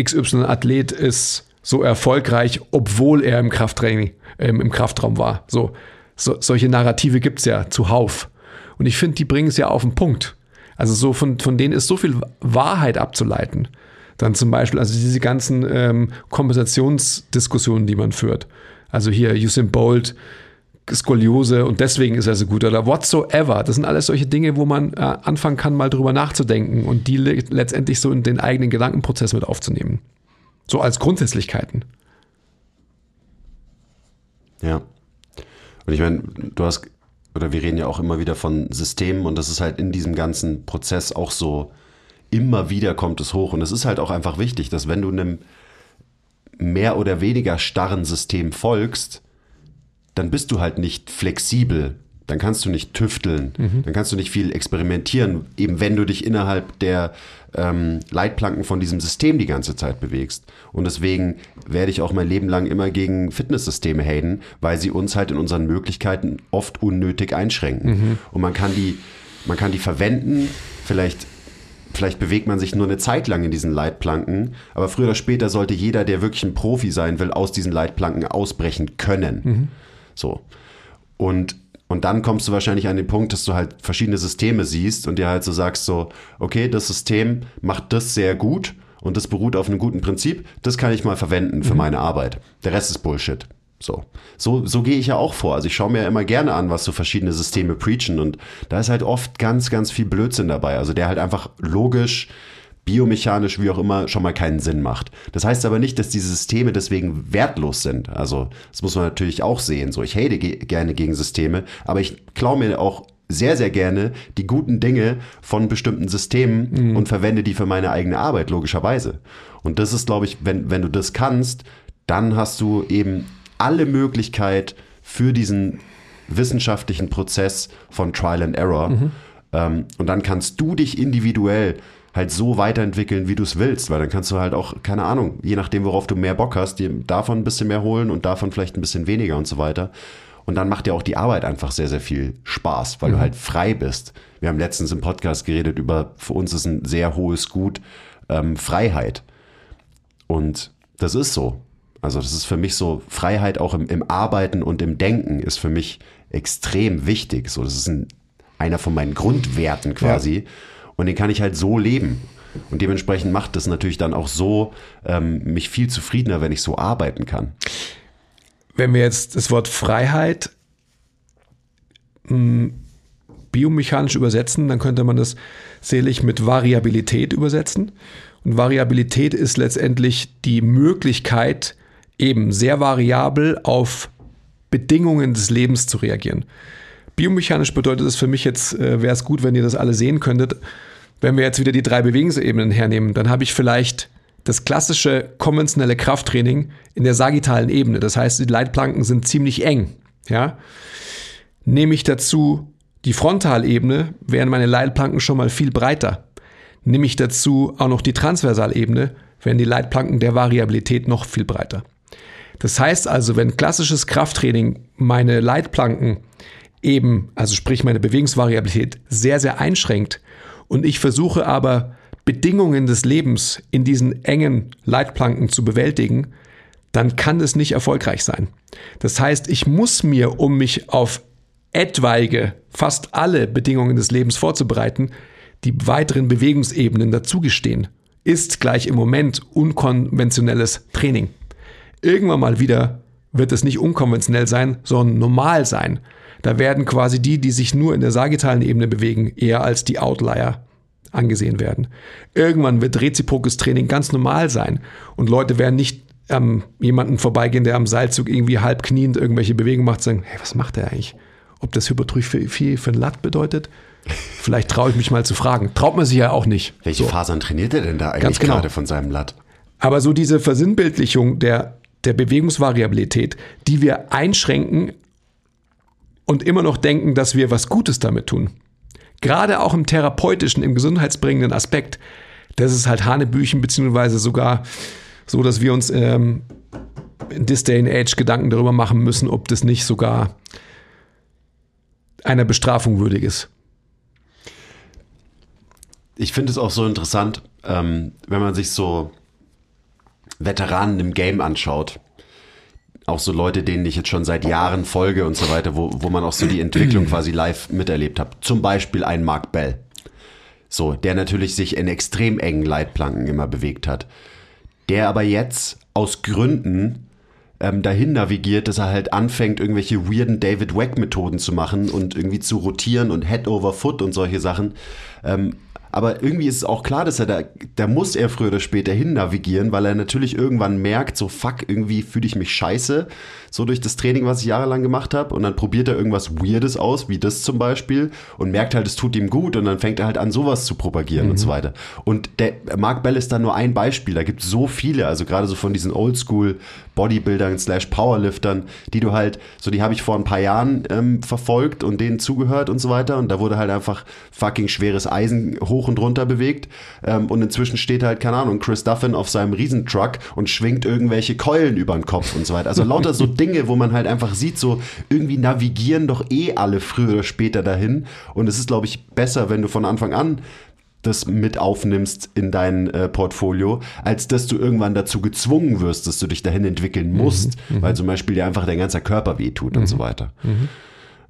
XY-Athlet ist so erfolgreich, obwohl er im Krafttraining, äh, im Kraftraum war. So, so solche Narrative gibt es ja zuhauf. Und ich finde, die bringen es ja auf den Punkt. Also so von, von denen ist so viel Wahrheit abzuleiten. Dann zum Beispiel, also diese ganzen ähm, Kompensationsdiskussionen, die man führt. Also hier Usain Bolt, Skoliose und deswegen ist er so gut oder whatsoever. Das sind alles solche Dinge, wo man äh, anfangen kann, mal drüber nachzudenken und die le letztendlich so in den eigenen Gedankenprozess mit aufzunehmen. So als Grundsätzlichkeiten. Ja. Und ich meine, du hast, oder wir reden ja auch immer wieder von Systemen und das ist halt in diesem ganzen Prozess auch so, immer wieder kommt es hoch. Und es ist halt auch einfach wichtig, dass wenn du einem mehr oder weniger starren System folgst, dann bist du halt nicht flexibel. Dann kannst du nicht tüfteln, mhm. dann kannst du nicht viel experimentieren, eben wenn du dich innerhalb der ähm, Leitplanken von diesem System die ganze Zeit bewegst. Und deswegen werde ich auch mein Leben lang immer gegen Fitnesssysteme haten, weil sie uns halt in unseren Möglichkeiten oft unnötig einschränken. Mhm. Und man kann die, man kann die verwenden, vielleicht vielleicht bewegt man sich nur eine Zeit lang in diesen Leitplanken, aber früher oder später sollte jeder, der wirklich ein Profi sein will, aus diesen Leitplanken ausbrechen können. Mhm. So. Und, und dann kommst du wahrscheinlich an den Punkt, dass du halt verschiedene Systeme siehst und dir halt so sagst so, okay, das System macht das sehr gut und das beruht auf einem guten Prinzip, das kann ich mal verwenden für mhm. meine Arbeit. Der Rest ist Bullshit. So, so, so gehe ich ja auch vor. Also ich schaue mir ja immer gerne an, was so verschiedene Systeme preachen und da ist halt oft ganz, ganz viel Blödsinn dabei. Also der halt einfach logisch, biomechanisch, wie auch immer, schon mal keinen Sinn macht. Das heißt aber nicht, dass diese Systeme deswegen wertlos sind. Also das muss man natürlich auch sehen. So, ich hate ge gerne gegen Systeme, aber ich klaue mir auch sehr, sehr gerne die guten Dinge von bestimmten Systemen mhm. und verwende die für meine eigene Arbeit, logischerweise. Und das ist, glaube ich, wenn, wenn du das kannst, dann hast du eben alle Möglichkeit für diesen wissenschaftlichen Prozess von Trial and Error. Mhm. Ähm, und dann kannst du dich individuell halt so weiterentwickeln, wie du es willst, weil dann kannst du halt auch, keine Ahnung, je nachdem, worauf du mehr Bock hast, dir davon ein bisschen mehr holen und davon vielleicht ein bisschen weniger und so weiter. Und dann macht dir auch die Arbeit einfach sehr, sehr viel Spaß, weil mhm. du halt frei bist. Wir haben letztens im Podcast geredet über, für uns ist ein sehr hohes Gut ähm, Freiheit. Und das ist so. Also das ist für mich so, Freiheit auch im, im Arbeiten und im Denken ist für mich extrem wichtig. So, das ist ein, einer von meinen Grundwerten quasi. Ja. Und den kann ich halt so leben. Und dementsprechend macht das natürlich dann auch so ähm, mich viel zufriedener, wenn ich so arbeiten kann. Wenn wir jetzt das Wort Freiheit mh, hm, biomechanisch übersetzen, dann könnte man das selig mit Variabilität übersetzen. Und Variabilität ist letztendlich die Möglichkeit, eben sehr variabel auf Bedingungen des Lebens zu reagieren. Biomechanisch bedeutet es für mich jetzt, äh, wäre es gut, wenn ihr das alle sehen könntet. Wenn wir jetzt wieder die drei Bewegungsebenen hernehmen, dann habe ich vielleicht das klassische konventionelle Krafttraining in der sagittalen Ebene. Das heißt, die Leitplanken sind ziemlich eng. Ja? Nehme ich dazu die Frontalebene, wären meine Leitplanken schon mal viel breiter. Nehme ich dazu auch noch die Transversalebene, wären die Leitplanken der Variabilität noch viel breiter. Das heißt also, wenn klassisches Krafttraining meine Leitplanken eben, also sprich meine Bewegungsvariabilität, sehr, sehr einschränkt und ich versuche aber Bedingungen des Lebens in diesen engen Leitplanken zu bewältigen, dann kann es nicht erfolgreich sein. Das heißt, ich muss mir, um mich auf etwaige, fast alle Bedingungen des Lebens vorzubereiten, die weiteren Bewegungsebenen dazugestehen. Ist gleich im Moment unkonventionelles Training. Irgendwann mal wieder wird es nicht unkonventionell sein, sondern normal sein. Da werden quasi die, die sich nur in der sagittalen Ebene bewegen, eher als die Outlier angesehen werden. Irgendwann wird reziprokes Training ganz normal sein und Leute werden nicht ähm, jemanden vorbeigehen, der am Seilzug irgendwie halb kniend irgendwelche Bewegungen macht, sagen, hey, was macht der eigentlich? Ob das Hypertrophie für ein Latt bedeutet? Vielleicht traue ich mich mal zu fragen. Traut man sich ja auch nicht. Welche so. Fasern trainiert er denn da eigentlich genau. gerade von seinem Latt? Aber so diese Versinnbildlichung der der Bewegungsvariabilität, die wir einschränken und immer noch denken, dass wir was Gutes damit tun. Gerade auch im therapeutischen, im gesundheitsbringenden Aspekt das ist halt Hanebüchen, beziehungsweise sogar so, dass wir uns ähm, in this day and age Gedanken darüber machen müssen, ob das nicht sogar einer Bestrafung würdig ist. Ich finde es auch so interessant, ähm, wenn man sich so Veteranen im Game anschaut. Auch so Leute, denen ich jetzt schon seit Jahren folge und so weiter, wo, wo man auch so die Entwicklung quasi live miterlebt hat. Zum Beispiel ein Mark Bell. So, der natürlich sich in extrem engen Leitplanken immer bewegt hat. Der aber jetzt aus Gründen ähm, dahin navigiert, dass er halt anfängt, irgendwelche weirden David Wack-Methoden zu machen und irgendwie zu rotieren und Head over Foot und solche Sachen. Ähm, aber irgendwie ist es auch klar, dass er da, da muss er früher oder später hin navigieren, weil er natürlich irgendwann merkt, so fuck, irgendwie fühle ich mich scheiße, so durch das Training, was ich jahrelang gemacht habe. Und dann probiert er irgendwas Weirdes aus, wie das zum Beispiel, und merkt halt, es tut ihm gut. Und dann fängt er halt an, sowas zu propagieren mhm. und so weiter. Und der Mark Bell ist da nur ein Beispiel. Da gibt es so viele, also gerade so von diesen Oldschool Bodybuildern slash Powerliftern, die du halt, so die habe ich vor ein paar Jahren ähm, verfolgt und denen zugehört und so weiter. Und da wurde halt einfach fucking schweres Eisen hoch und runter bewegt. Ähm, und inzwischen steht halt, keine Ahnung, Chris Duffin auf seinem Riesentruck und schwingt irgendwelche Keulen über den Kopf und so weiter. Also lauter so Dinge, wo man halt einfach sieht, so irgendwie navigieren doch eh alle früher oder später dahin. Und es ist, glaube ich, besser, wenn du von Anfang an das mit aufnimmst in dein äh, Portfolio, als dass du irgendwann dazu gezwungen wirst, dass du dich dahin entwickeln mhm, musst, mhm, weil zum Beispiel dir einfach dein ganzer Körper wehtut mhm, und so weiter. Mhm.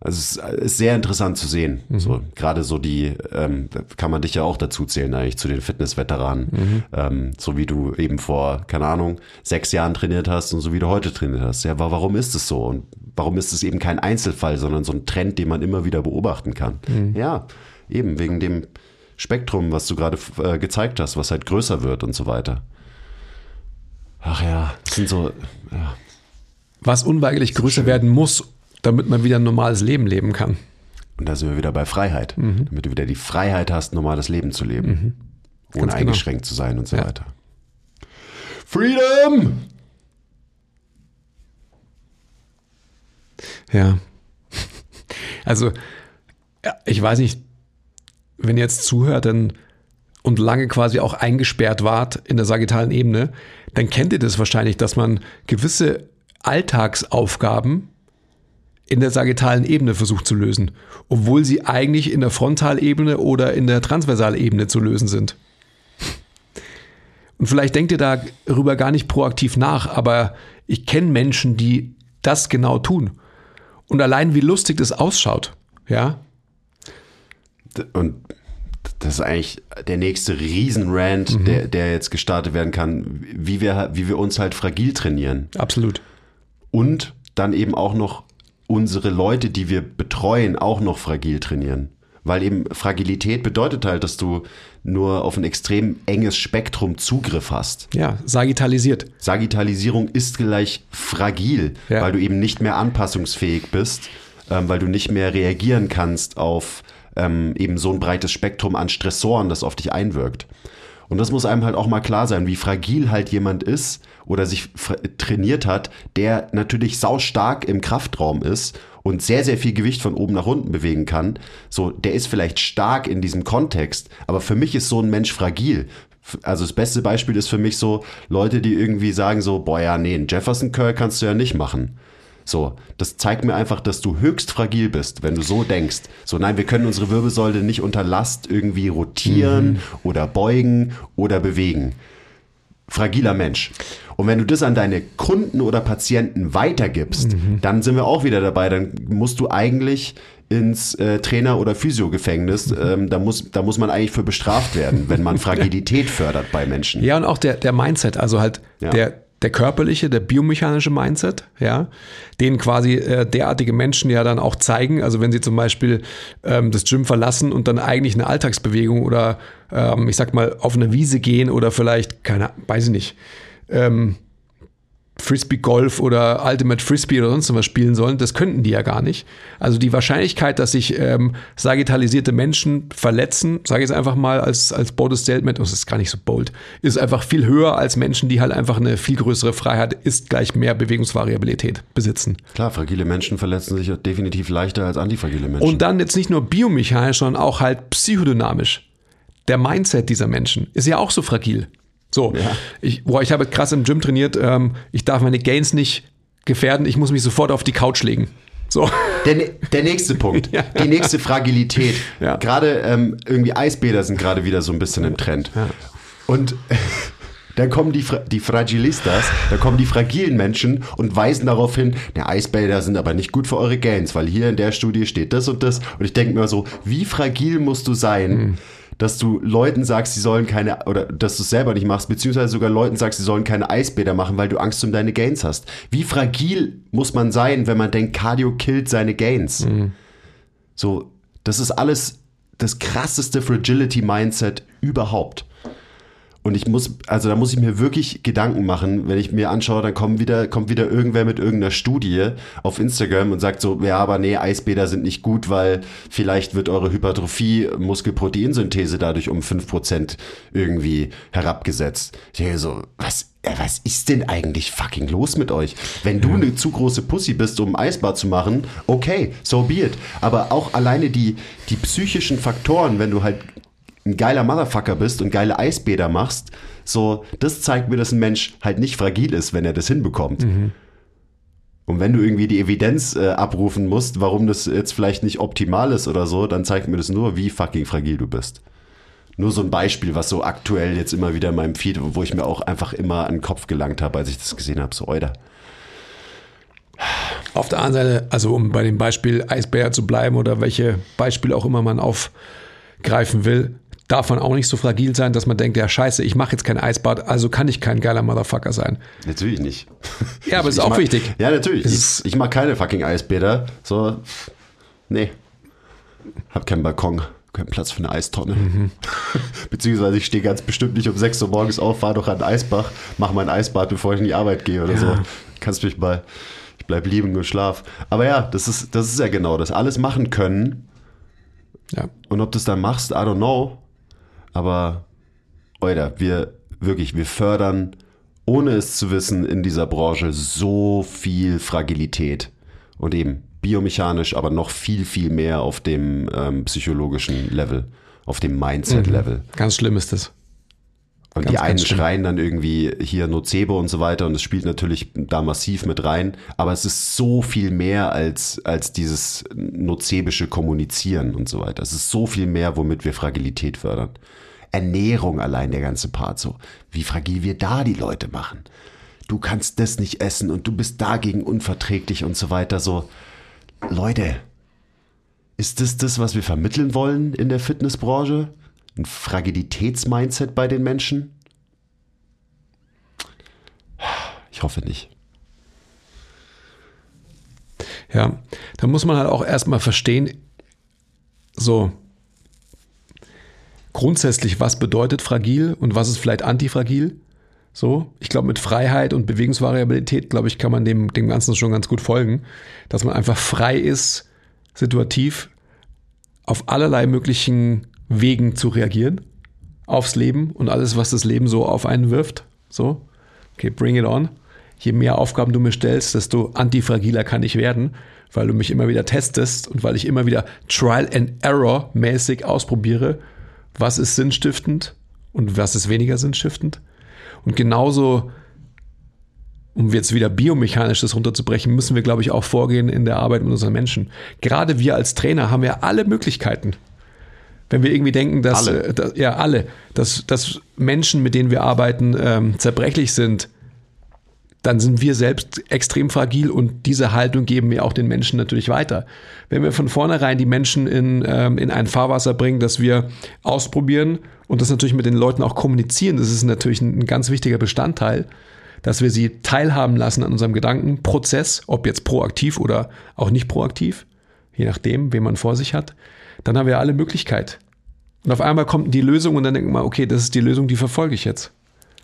Also es ist sehr interessant zu sehen. Mhm. So, gerade so die, ähm, kann man dich ja auch dazu zählen, eigentlich zu den Fitnessveteranen. Mhm. Ähm, so wie du eben vor, keine Ahnung, sechs Jahren trainiert hast und so wie du heute trainiert hast. Ja, aber warum ist es so? Und warum ist es eben kein Einzelfall, sondern so ein Trend, den man immer wieder beobachten kann? Ja, eben wegen dem Spektrum, was du gerade äh, gezeigt hast, was halt größer wird und so weiter. Ach ja, das sind so. Ja. Was unweigerlich größer werden muss, damit man wieder ein normales Leben leben kann. Und da sind wir wieder bei Freiheit. Mhm. Damit du wieder die Freiheit hast, normales Leben zu leben. Mhm. Ohne genau. eingeschränkt genau. zu sein und so ja. weiter. Freedom! Ja. Also, ich weiß nicht, wenn ihr jetzt zuhört dann, und lange quasi auch eingesperrt wart in der sagittalen Ebene, dann kennt ihr das wahrscheinlich, dass man gewisse Alltagsaufgaben in der sagittalen Ebene versucht zu lösen, obwohl sie eigentlich in der Frontalebene oder in der Transversalebene zu lösen sind. Und vielleicht denkt ihr darüber gar nicht proaktiv nach, aber ich kenne Menschen, die das genau tun. Und allein wie lustig das ausschaut, ja, und das ist eigentlich der nächste Riesenrand, mhm. der, der jetzt gestartet werden kann, wie wir, wie wir uns halt fragil trainieren. Absolut. Und dann eben auch noch unsere Leute, die wir betreuen, auch noch fragil trainieren. Weil eben Fragilität bedeutet halt, dass du nur auf ein extrem enges Spektrum Zugriff hast. Ja, sagittalisiert. Sagittalisierung ist gleich fragil, ja. weil du eben nicht mehr anpassungsfähig bist, ähm, weil du nicht mehr reagieren kannst auf ähm, eben so ein breites Spektrum an Stressoren, das auf dich einwirkt. Und das muss einem halt auch mal klar sein, wie fragil halt jemand ist oder sich trainiert hat, der natürlich saustark im Kraftraum ist und sehr, sehr viel Gewicht von oben nach unten bewegen kann. So, der ist vielleicht stark in diesem Kontext, aber für mich ist so ein Mensch fragil. Also das beste Beispiel ist für mich so Leute, die irgendwie sagen so, boah ja, nee, einen Jefferson Curl kannst du ja nicht machen. So, das zeigt mir einfach, dass du höchst fragil bist, wenn du so denkst. So, nein, wir können unsere Wirbelsäule nicht unter Last irgendwie rotieren mhm. oder beugen oder bewegen. Fragiler Mensch. Und wenn du das an deine Kunden oder Patienten weitergibst, mhm. dann sind wir auch wieder dabei. Dann musst du eigentlich ins äh, Trainer- oder Physiogefängnis. Mhm. Ähm, da, muss, da muss man eigentlich für bestraft werden, wenn man Fragilität fördert bei Menschen. Ja, und auch der, der Mindset, also halt ja. der, der körperliche, der biomechanische Mindset, ja, den quasi äh, derartige Menschen ja dann auch zeigen. Also wenn sie zum Beispiel ähm, das Gym verlassen und dann eigentlich eine Alltagsbewegung oder ähm, ich sag mal auf eine Wiese gehen oder vielleicht, keine, weiß ich nicht, ähm, Frisbee Golf oder Ultimate Frisbee oder sonst was spielen sollen, das könnten die ja gar nicht. Also die Wahrscheinlichkeit, dass sich ähm, sagittalisierte Menschen verletzen, sage ich jetzt einfach mal als, als bold Statement, das ist gar nicht so bold, ist einfach viel höher als Menschen, die halt einfach eine viel größere Freiheit, ist gleich mehr Bewegungsvariabilität besitzen. Klar, fragile Menschen verletzen sich definitiv leichter als antifragile Menschen. Und dann jetzt nicht nur biomechanisch, sondern auch halt psychodynamisch. der Mindset dieser Menschen ist ja auch so fragil. So, ich, boah, ich habe krass im Gym trainiert, ähm, ich darf meine Gains nicht gefährden, ich muss mich sofort auf die Couch legen. So. Der, der nächste Punkt, Ja. die nächste Fragilität. Ja. Gerade ähm, irgendwie Eisbäder sind gerade wieder so ein bisschen im Trend. Und dann kommen die, Fra die Fragilistas, da kommen die fragilen Menschen und weisen darauf hin, der Eisbäder sind aber nicht gut für eure Gains, weil hier in der Studie steht das und das. Und ich denke mir so, wie fragil musst du sein, dass du Leuten sagst, sie sollen keine, oder dass du es selber nicht machst, beziehungsweise sogar Leuten sagst, sie sollen keine Eisbäder machen, weil du Angst um deine Gains hast. Wie fragil muss man sein, wenn man denkt, Cardio killt seine Gains? So, das ist alles das krasseste Fragility-Mindset überhaupt. Und ich muss, also da muss ich mir wirklich Gedanken machen, wenn ich mir anschaue, dann kommt wieder, kommt wieder irgendwer mit irgendeiner Studie auf Instagram und sagt so, ja, aber nee, Eisbäder sind nicht gut, weil vielleicht wird eure Hypertrophie, Muskelproteinsynthese dadurch um 5% irgendwie herabgesetzt. Ich denke so, was, äh, was ist denn eigentlich fucking los mit euch? Wenn du eine zu große Pussy bist, um ein Eisbad zu machen, okay, so be it. Aber auch alleine die, die psychischen Faktoren, wenn du halt ein geiler Motherfucker bist und geile Eisbäder machst, so, das zeigt mir, dass ein Mensch halt nicht fragil ist, wenn er das hinbekommt. Und wenn du irgendwie die Evidenz äh, abrufen musst, warum das jetzt vielleicht nicht optimal ist oder so, dann zeigt mir das nur, wie fucking fragil du bist. Nur so ein Beispiel, was so aktuell jetzt immer wieder in meinem Feed, wo ich mir auch einfach immer an den Kopf gelangt habe, als ich das gesehen habe, so, Oida. Auf der anderen Seite, also um bei dem Beispiel Eisbär zu bleiben oder welche Beispiele auch immer man aufgreifen will, darf man auch nicht so fragil sein, dass man denkt, ja scheiße, ich mache jetzt kein Eisbad, also kann ich kein geiler Motherfucker sein. Natürlich nicht. Ja, aber Ich- ist ich auch mag- wichtig. Ja, natürlich. Es Ich, ich mag keine fucking Eisbäder. So, nee. Hab keinen Balkon, keinen Platz für eine Eistonne. Mhm. Beziehungsweise ich stehe ganz bestimmt nicht um 6 Uhr morgens auf, fahre doch an den Eisbach, mach mein Eisbad, bevor ich in die Arbeit gehe oder so. Ja. Kannst mich mal, ich bleib liegen und schlaf. Aber ja, das ist, das ist ja genau das. Alles machen können. Ja. Und ob du es dann machst, I don't know. Aber, Alter, wir wirklich, wir fördern, ohne es zu wissen, in dieser Branche so viel Fragilität. Und eben biomechanisch, aber noch viel, viel mehr auf dem ähm, psychologischen Level, auf dem Mindset-Level. Ganz schlimm ist das. Und Ganz, die einen schreien dann irgendwie hier Nocebo und so weiter und es spielt natürlich da massiv mit rein, aber es ist so viel mehr als, als dieses nozebische Kommunizieren und so weiter. Es ist so viel mehr, womit wir Fragilität fördern. Ernährung allein, der ganze Part so. Wie fragil wir da die Leute machen. Du kannst das nicht essen und du bist dagegen unverträglich und so weiter. So, Leute, ist das das, was wir vermitteln wollen in der Fitnessbranche? Ein Fragilitätsmindset bei den Menschen? Ich hoffe nicht. Ja, da muss man halt auch erstmal verstehen, so grundsätzlich, was bedeutet fragil und was ist vielleicht antifragil. So, ich glaube, mit Freiheit und Bewegungsvariabilität, glaube ich, kann man dem, dem Ganzen schon ganz gut folgen, dass man einfach frei ist, situativ auf allerlei möglichen Wegen zu reagieren, aufs Leben und alles, was das Leben so auf einen wirft. So, okay, bring it on. Je mehr Aufgaben du mir stellst, desto antifragiler kann ich werden, weil du mich immer wieder testest und weil ich immer wieder Trial and Error mäßig ausprobiere, was ist sinnstiftend und was ist weniger sinnstiftend. Und genauso, um jetzt wieder biomechanisch das runterzubrechen, müssen wir, glaube ich, auch vorgehen in der Arbeit mit unseren Menschen. Gerade wir als Trainer haben ja alle Möglichkeiten. Wenn wir irgendwie denken, dass, Alle. äh, dass ja alle, dass, dass Menschen, mit denen wir arbeiten, ähm, zerbrechlich sind, dann sind wir selbst extrem fragil und diese Haltung geben wir auch den Menschen natürlich weiter. Wenn wir von vornherein die Menschen in, ähm, in ein Fahrwasser bringen, das wir ausprobieren und das natürlich mit den Leuten auch kommunizieren, das ist natürlich ein, ein ganz wichtiger Bestandteil, dass wir sie teilhaben lassen an unserem Gedankenprozess, ob jetzt proaktiv oder auch nicht proaktiv, je nachdem, wen man vor sich hat, dann haben wir alle Möglichkeit. Und auf einmal kommt die Lösung und dann denkt man, okay, das ist die Lösung, die verfolge ich jetzt.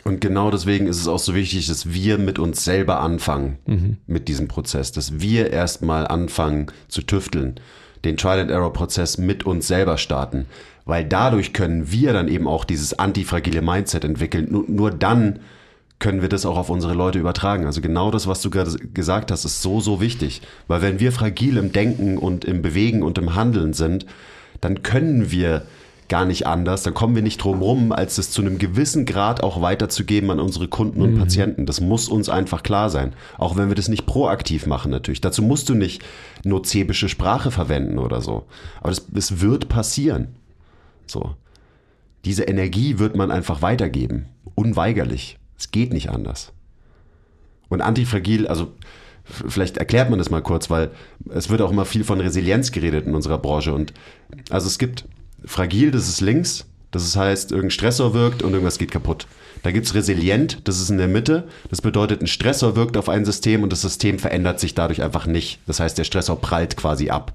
Und genau deswegen ist es auch so wichtig, dass wir mit uns selber anfangen mit diesem Prozess, dass wir erstmal anfangen zu tüfteln, den Trial-and-Error-Prozess mit uns selber starten, weil dadurch können wir dann eben auch dieses antifragile Mindset entwickeln. Nur, nur dann können wir das auch auf unsere Leute übertragen. Also genau das, was du gerade gesagt hast, ist so, so wichtig. Weil wenn wir fragil im Denken und im Bewegen und im Handeln sind, dann können wir gar nicht anders. Dann kommen wir nicht drum rum, als das zu einem gewissen Grad auch weiterzugeben an unsere Kunden und Patienten. Das muss uns einfach klar sein. Auch wenn wir das nicht proaktiv machen natürlich. Dazu musst du nicht nozebische Sprache verwenden oder so. Aber das, das wird passieren. So. Diese Energie wird man einfach weitergeben. Unweigerlich. Es geht nicht anders. Und antifragil, also vielleicht erklärt man das mal kurz, weil es wird auch immer viel von Resilienz geredet in unserer Branche. Und also es gibt fragil, das ist links, das heißt, irgendein Stressor wirkt und irgendwas geht kaputt. Da gibt's resilient, das ist in der Mitte. Das bedeutet, ein Stressor wirkt auf ein System und das System verändert sich dadurch einfach nicht. Das heißt, der Stressor prallt quasi ab.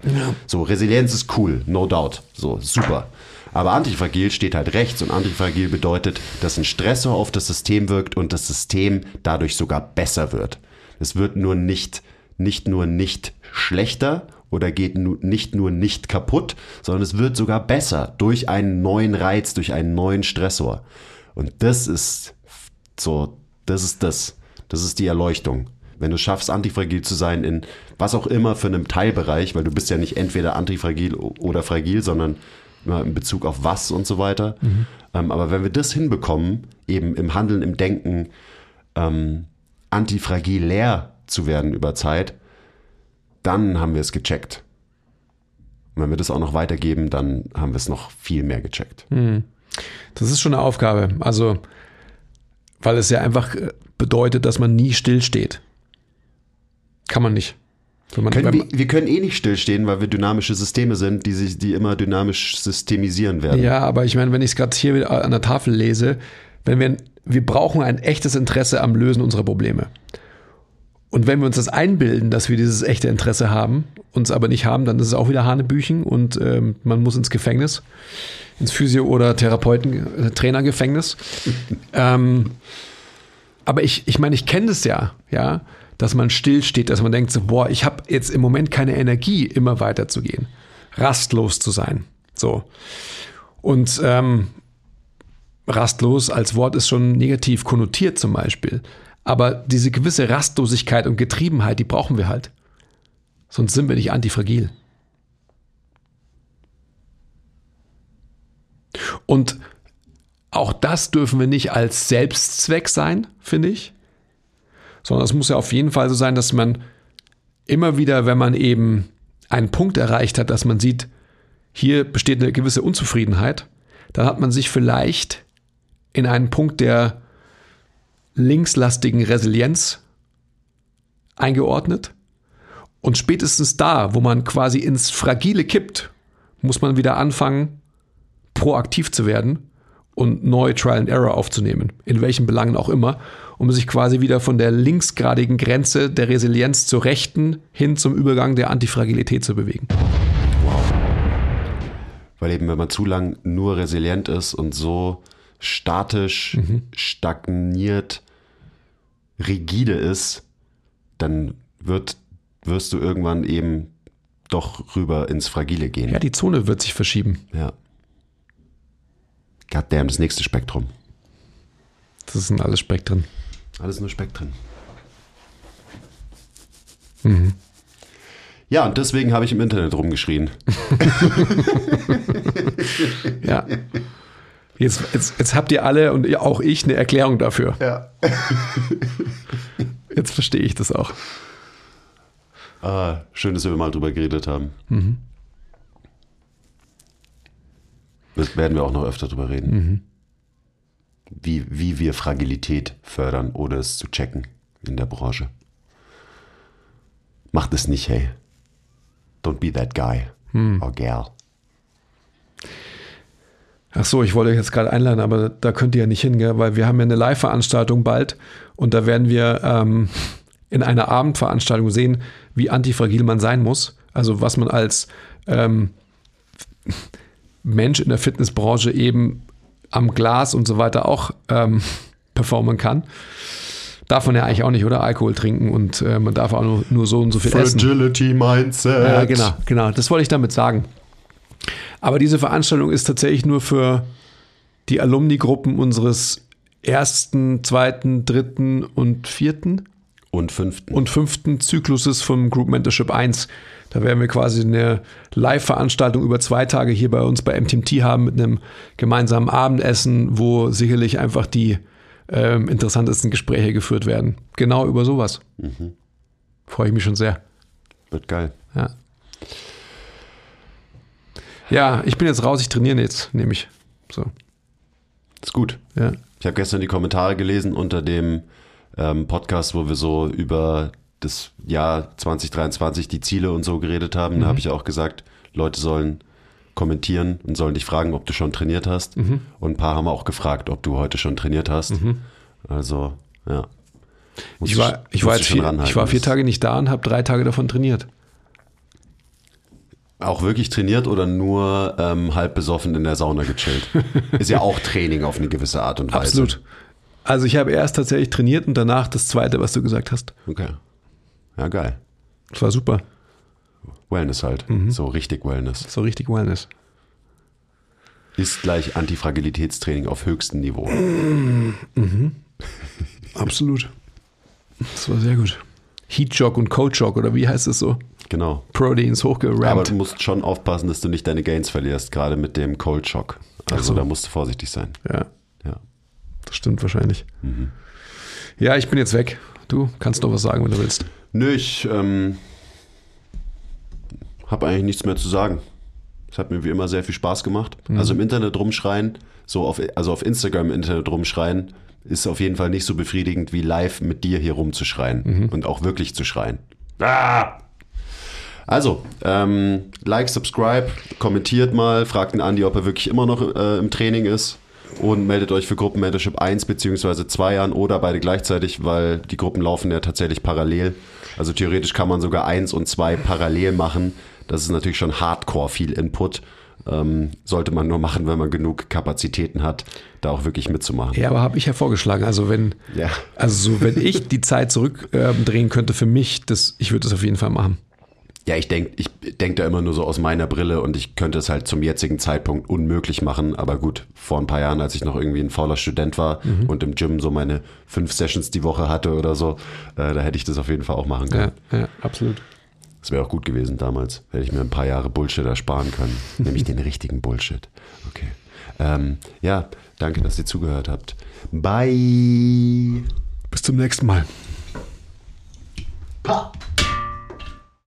So, Resilienz ist cool, no doubt. So, super. Aber antifragil steht halt rechts und antifragil bedeutet, dass ein Stressor auf das System wirkt und das System dadurch sogar besser wird. Es wird nur nicht, nicht nur nicht schlechter oder geht nicht nur nicht kaputt, sondern es wird sogar besser durch einen neuen Reiz, durch einen neuen Stressor. Und das ist so, das ist das. Das ist die Erleuchtung. Wenn du schaffst, antifragil zu sein in was auch immer für einem Teilbereich, weil du bist ja nicht entweder antifragil oder fragil, sondern immer in Bezug auf was und so weiter. Ähm, aber wenn wir das hinbekommen, eben im Handeln, im Denken, ähm, antifragilär zu werden über Zeit, dann haben wir es gecheckt. Und wenn wir das auch noch weitergeben, dann haben wir es noch viel mehr gecheckt. Das ist schon eine Aufgabe. Also, weil es ja einfach äh, bedeutet, dass man nie stillsteht. Kann man nicht. Man, Können wir, wir können eh nicht stillstehen, weil wir dynamische Systeme sind, die sich, die immer dynamisch systemisieren werden. ja, aber ich meine, wenn ich es gerade hier an der Tafel lese, wenn wir, wir brauchen ein echtes Interesse am Lösen unserer Probleme. Und wenn wir uns das einbilden, dass wir dieses echte Interesse haben, uns aber nicht haben, dann ist es auch wieder Hanebüchen und ähm, man muss ins Gefängnis, ins Physio- oder Therapeuten, äh, Trainergefängnis. ähm, aber ich, ich meine, ich kenne das ja, ja, dass man stillsteht, dass man denkt so, boah, ich habe jetzt im Moment keine Energie, immer weiterzugehen, rastlos zu sein. So. Und ähm, rastlos als Wort ist schon negativ konnotiert zum Beispiel. Aber diese gewisse Rastlosigkeit und Getriebenheit, die brauchen wir halt. Sonst sind wir nicht antifragil. Und auch das dürfen wir nicht als Selbstzweck sein, finde ich. Sondern es muss ja auf jeden Fall so sein, dass man immer wieder, wenn man eben einen Punkt erreicht hat, dass man sieht, hier besteht eine gewisse Unzufriedenheit, dann hat man sich vielleicht in einen Punkt der linkslastigen Resilienz eingeordnet. Und spätestens da, wo man quasi ins Fragile kippt, muss man wieder anfangen, proaktiv zu werden und neu Trial and Error aufzunehmen, in welchen Belangen auch immer, um sich quasi wieder von der linksgradigen Grenze der Resilienz zur rechten hin zum Übergang der Antifragilität zu bewegen. Weil eben, wenn man zu lang nur resilient ist und so statisch, stagniert, rigide ist, dann wird, wirst du irgendwann eben doch rüber ins Fragile gehen. Ja, die Zone wird sich verschieben. Ja. Goddamn, das nächste Spektrum. Das sind alles Spektren. Alles nur Spektren. Mhm. Ja, und deswegen habe ich im Internet rumgeschrien. Ja. Jetzt, jetzt, jetzt habt ihr alle und auch ich eine Erklärung dafür. Ja. Jetzt verstehe ich das auch. Ah, schön, dass wir mal drüber geredet haben. Das werden wir auch noch öfter drüber reden. Wie, wie wir Fragilität fördern, ohne es zu checken in der Branche. Macht es nicht, hey. Don't be that guy or gal. Ach so, ich wollte euch jetzt gerade einladen, aber da könnt ihr ja nicht hin, gell? weil wir haben ja eine Live-Veranstaltung bald und da werden wir ähm, in einer Abendveranstaltung sehen, wie antifragil man sein muss. Also was man als ähm, Mensch in der Fitnessbranche eben am Glas und so weiter auch ähm, performen kann. Darf man ja eigentlich auch nicht, oder? Alkohol trinken und äh, man darf auch nur, nur so und so viel essen. Fragility Mindset. Ja, genau, genau. Das wollte ich damit sagen. Aber diese Veranstaltung ist tatsächlich nur für die Alumni-Gruppen unseres ersten, zweiten, dritten und vierten. Und fünften. und fünften Zykluses vom Group Mentorship 1. Da werden wir quasi eine Live-Veranstaltung über zwei Tage hier bei uns bei MTMT haben mit einem gemeinsamen Abendessen, wo sicherlich einfach die ähm, interessantesten Gespräche geführt werden. Genau über sowas. Freue ich mich schon sehr. Wird geil. Ja. Ja, ich bin jetzt raus, ich trainiere jetzt, nehme ich. So. Ist gut. Ja. Ich habe gestern die Kommentare gelesen unter dem ähm, Podcast, wo wir so über das Jahr 2023, die Ziele und so geredet haben. Da habe ich auch gesagt, Leute sollen kommentieren und sollen dich fragen, ob du schon trainiert hast. Und ein paar haben auch gefragt, ob du heute schon trainiert hast. Also, ja. Musst Ich war, ich war, jetzt schon vier, ich war vier Tage nicht da und habe drei Tage davon trainiert. Auch wirklich trainiert oder nur ähm, halb besoffen in der Sauna gechillt? Ist ja auch Training auf eine gewisse Art und Weise. Absolut. Also ich habe erst tatsächlich trainiert und danach das zweite, was du gesagt hast. Okay. Ja, geil. Das war super. Wellness halt. So richtig Wellness. So richtig Wellness. Ist gleich Antifragilitätstraining auf höchstem Niveau. Absolut. Das war sehr gut. Heat Jog und Cold Jog oder wie heißt es so? Genau. Proteins Aber hochgerammt. du musst schon aufpassen, dass du nicht deine Gains verlierst, gerade mit dem Cold Shock. Also so. da musst du vorsichtig sein. Ja, Ja. das stimmt wahrscheinlich. Ja, ich bin jetzt weg. Du kannst noch was sagen, wenn du willst. Nö, ich ähm, habe eigentlich nichts mehr zu sagen. Es hat mir wie immer sehr viel Spaß gemacht. Also im Internet rumschreien, so auf, also auf Instagram im Internet rumschreien, ist auf jeden Fall nicht so befriedigend wie live mit dir hier rumzuschreien und auch wirklich zu schreien. Ah! Also, ähm, like, subscribe, kommentiert mal, fragt den Andi, ob er wirklich immer noch äh, im Training ist und meldet euch für Gruppenmentorship 1 bzw. 2 an oder beide gleichzeitig, weil die Gruppen laufen ja tatsächlich parallel. Also theoretisch kann man sogar 1 und 2 parallel machen. Das ist natürlich schon hardcore viel Input. Ähm, sollte man nur machen, wenn man genug Kapazitäten hat, da auch wirklich mitzumachen. Ja, aber habe ich ja vorgeschlagen. Also wenn, Ja. also so, wenn ich die Zeit zurückdrehen drehen könnte für mich, das, ich würde das auf jeden Fall machen. Ja, ich denke ich denk da immer nur so aus meiner Brille und ich könnte es halt zum jetzigen Zeitpunkt unmöglich machen. Aber gut, vor ein paar Jahren, als ich noch irgendwie ein fauler Student war und im Gym so meine fünf Sessions die Woche hatte oder so, äh, da hätte ich das auf jeden Fall auch machen können. Ja, ja, absolut. Das wäre auch gut gewesen damals. Hätte ich mir ein paar Jahre Bullshit ersparen können. Nämlich den richtigen Bullshit. Okay. Ähm, ja, danke, dass ihr zugehört habt. Bye. Bis zum nächsten Mal.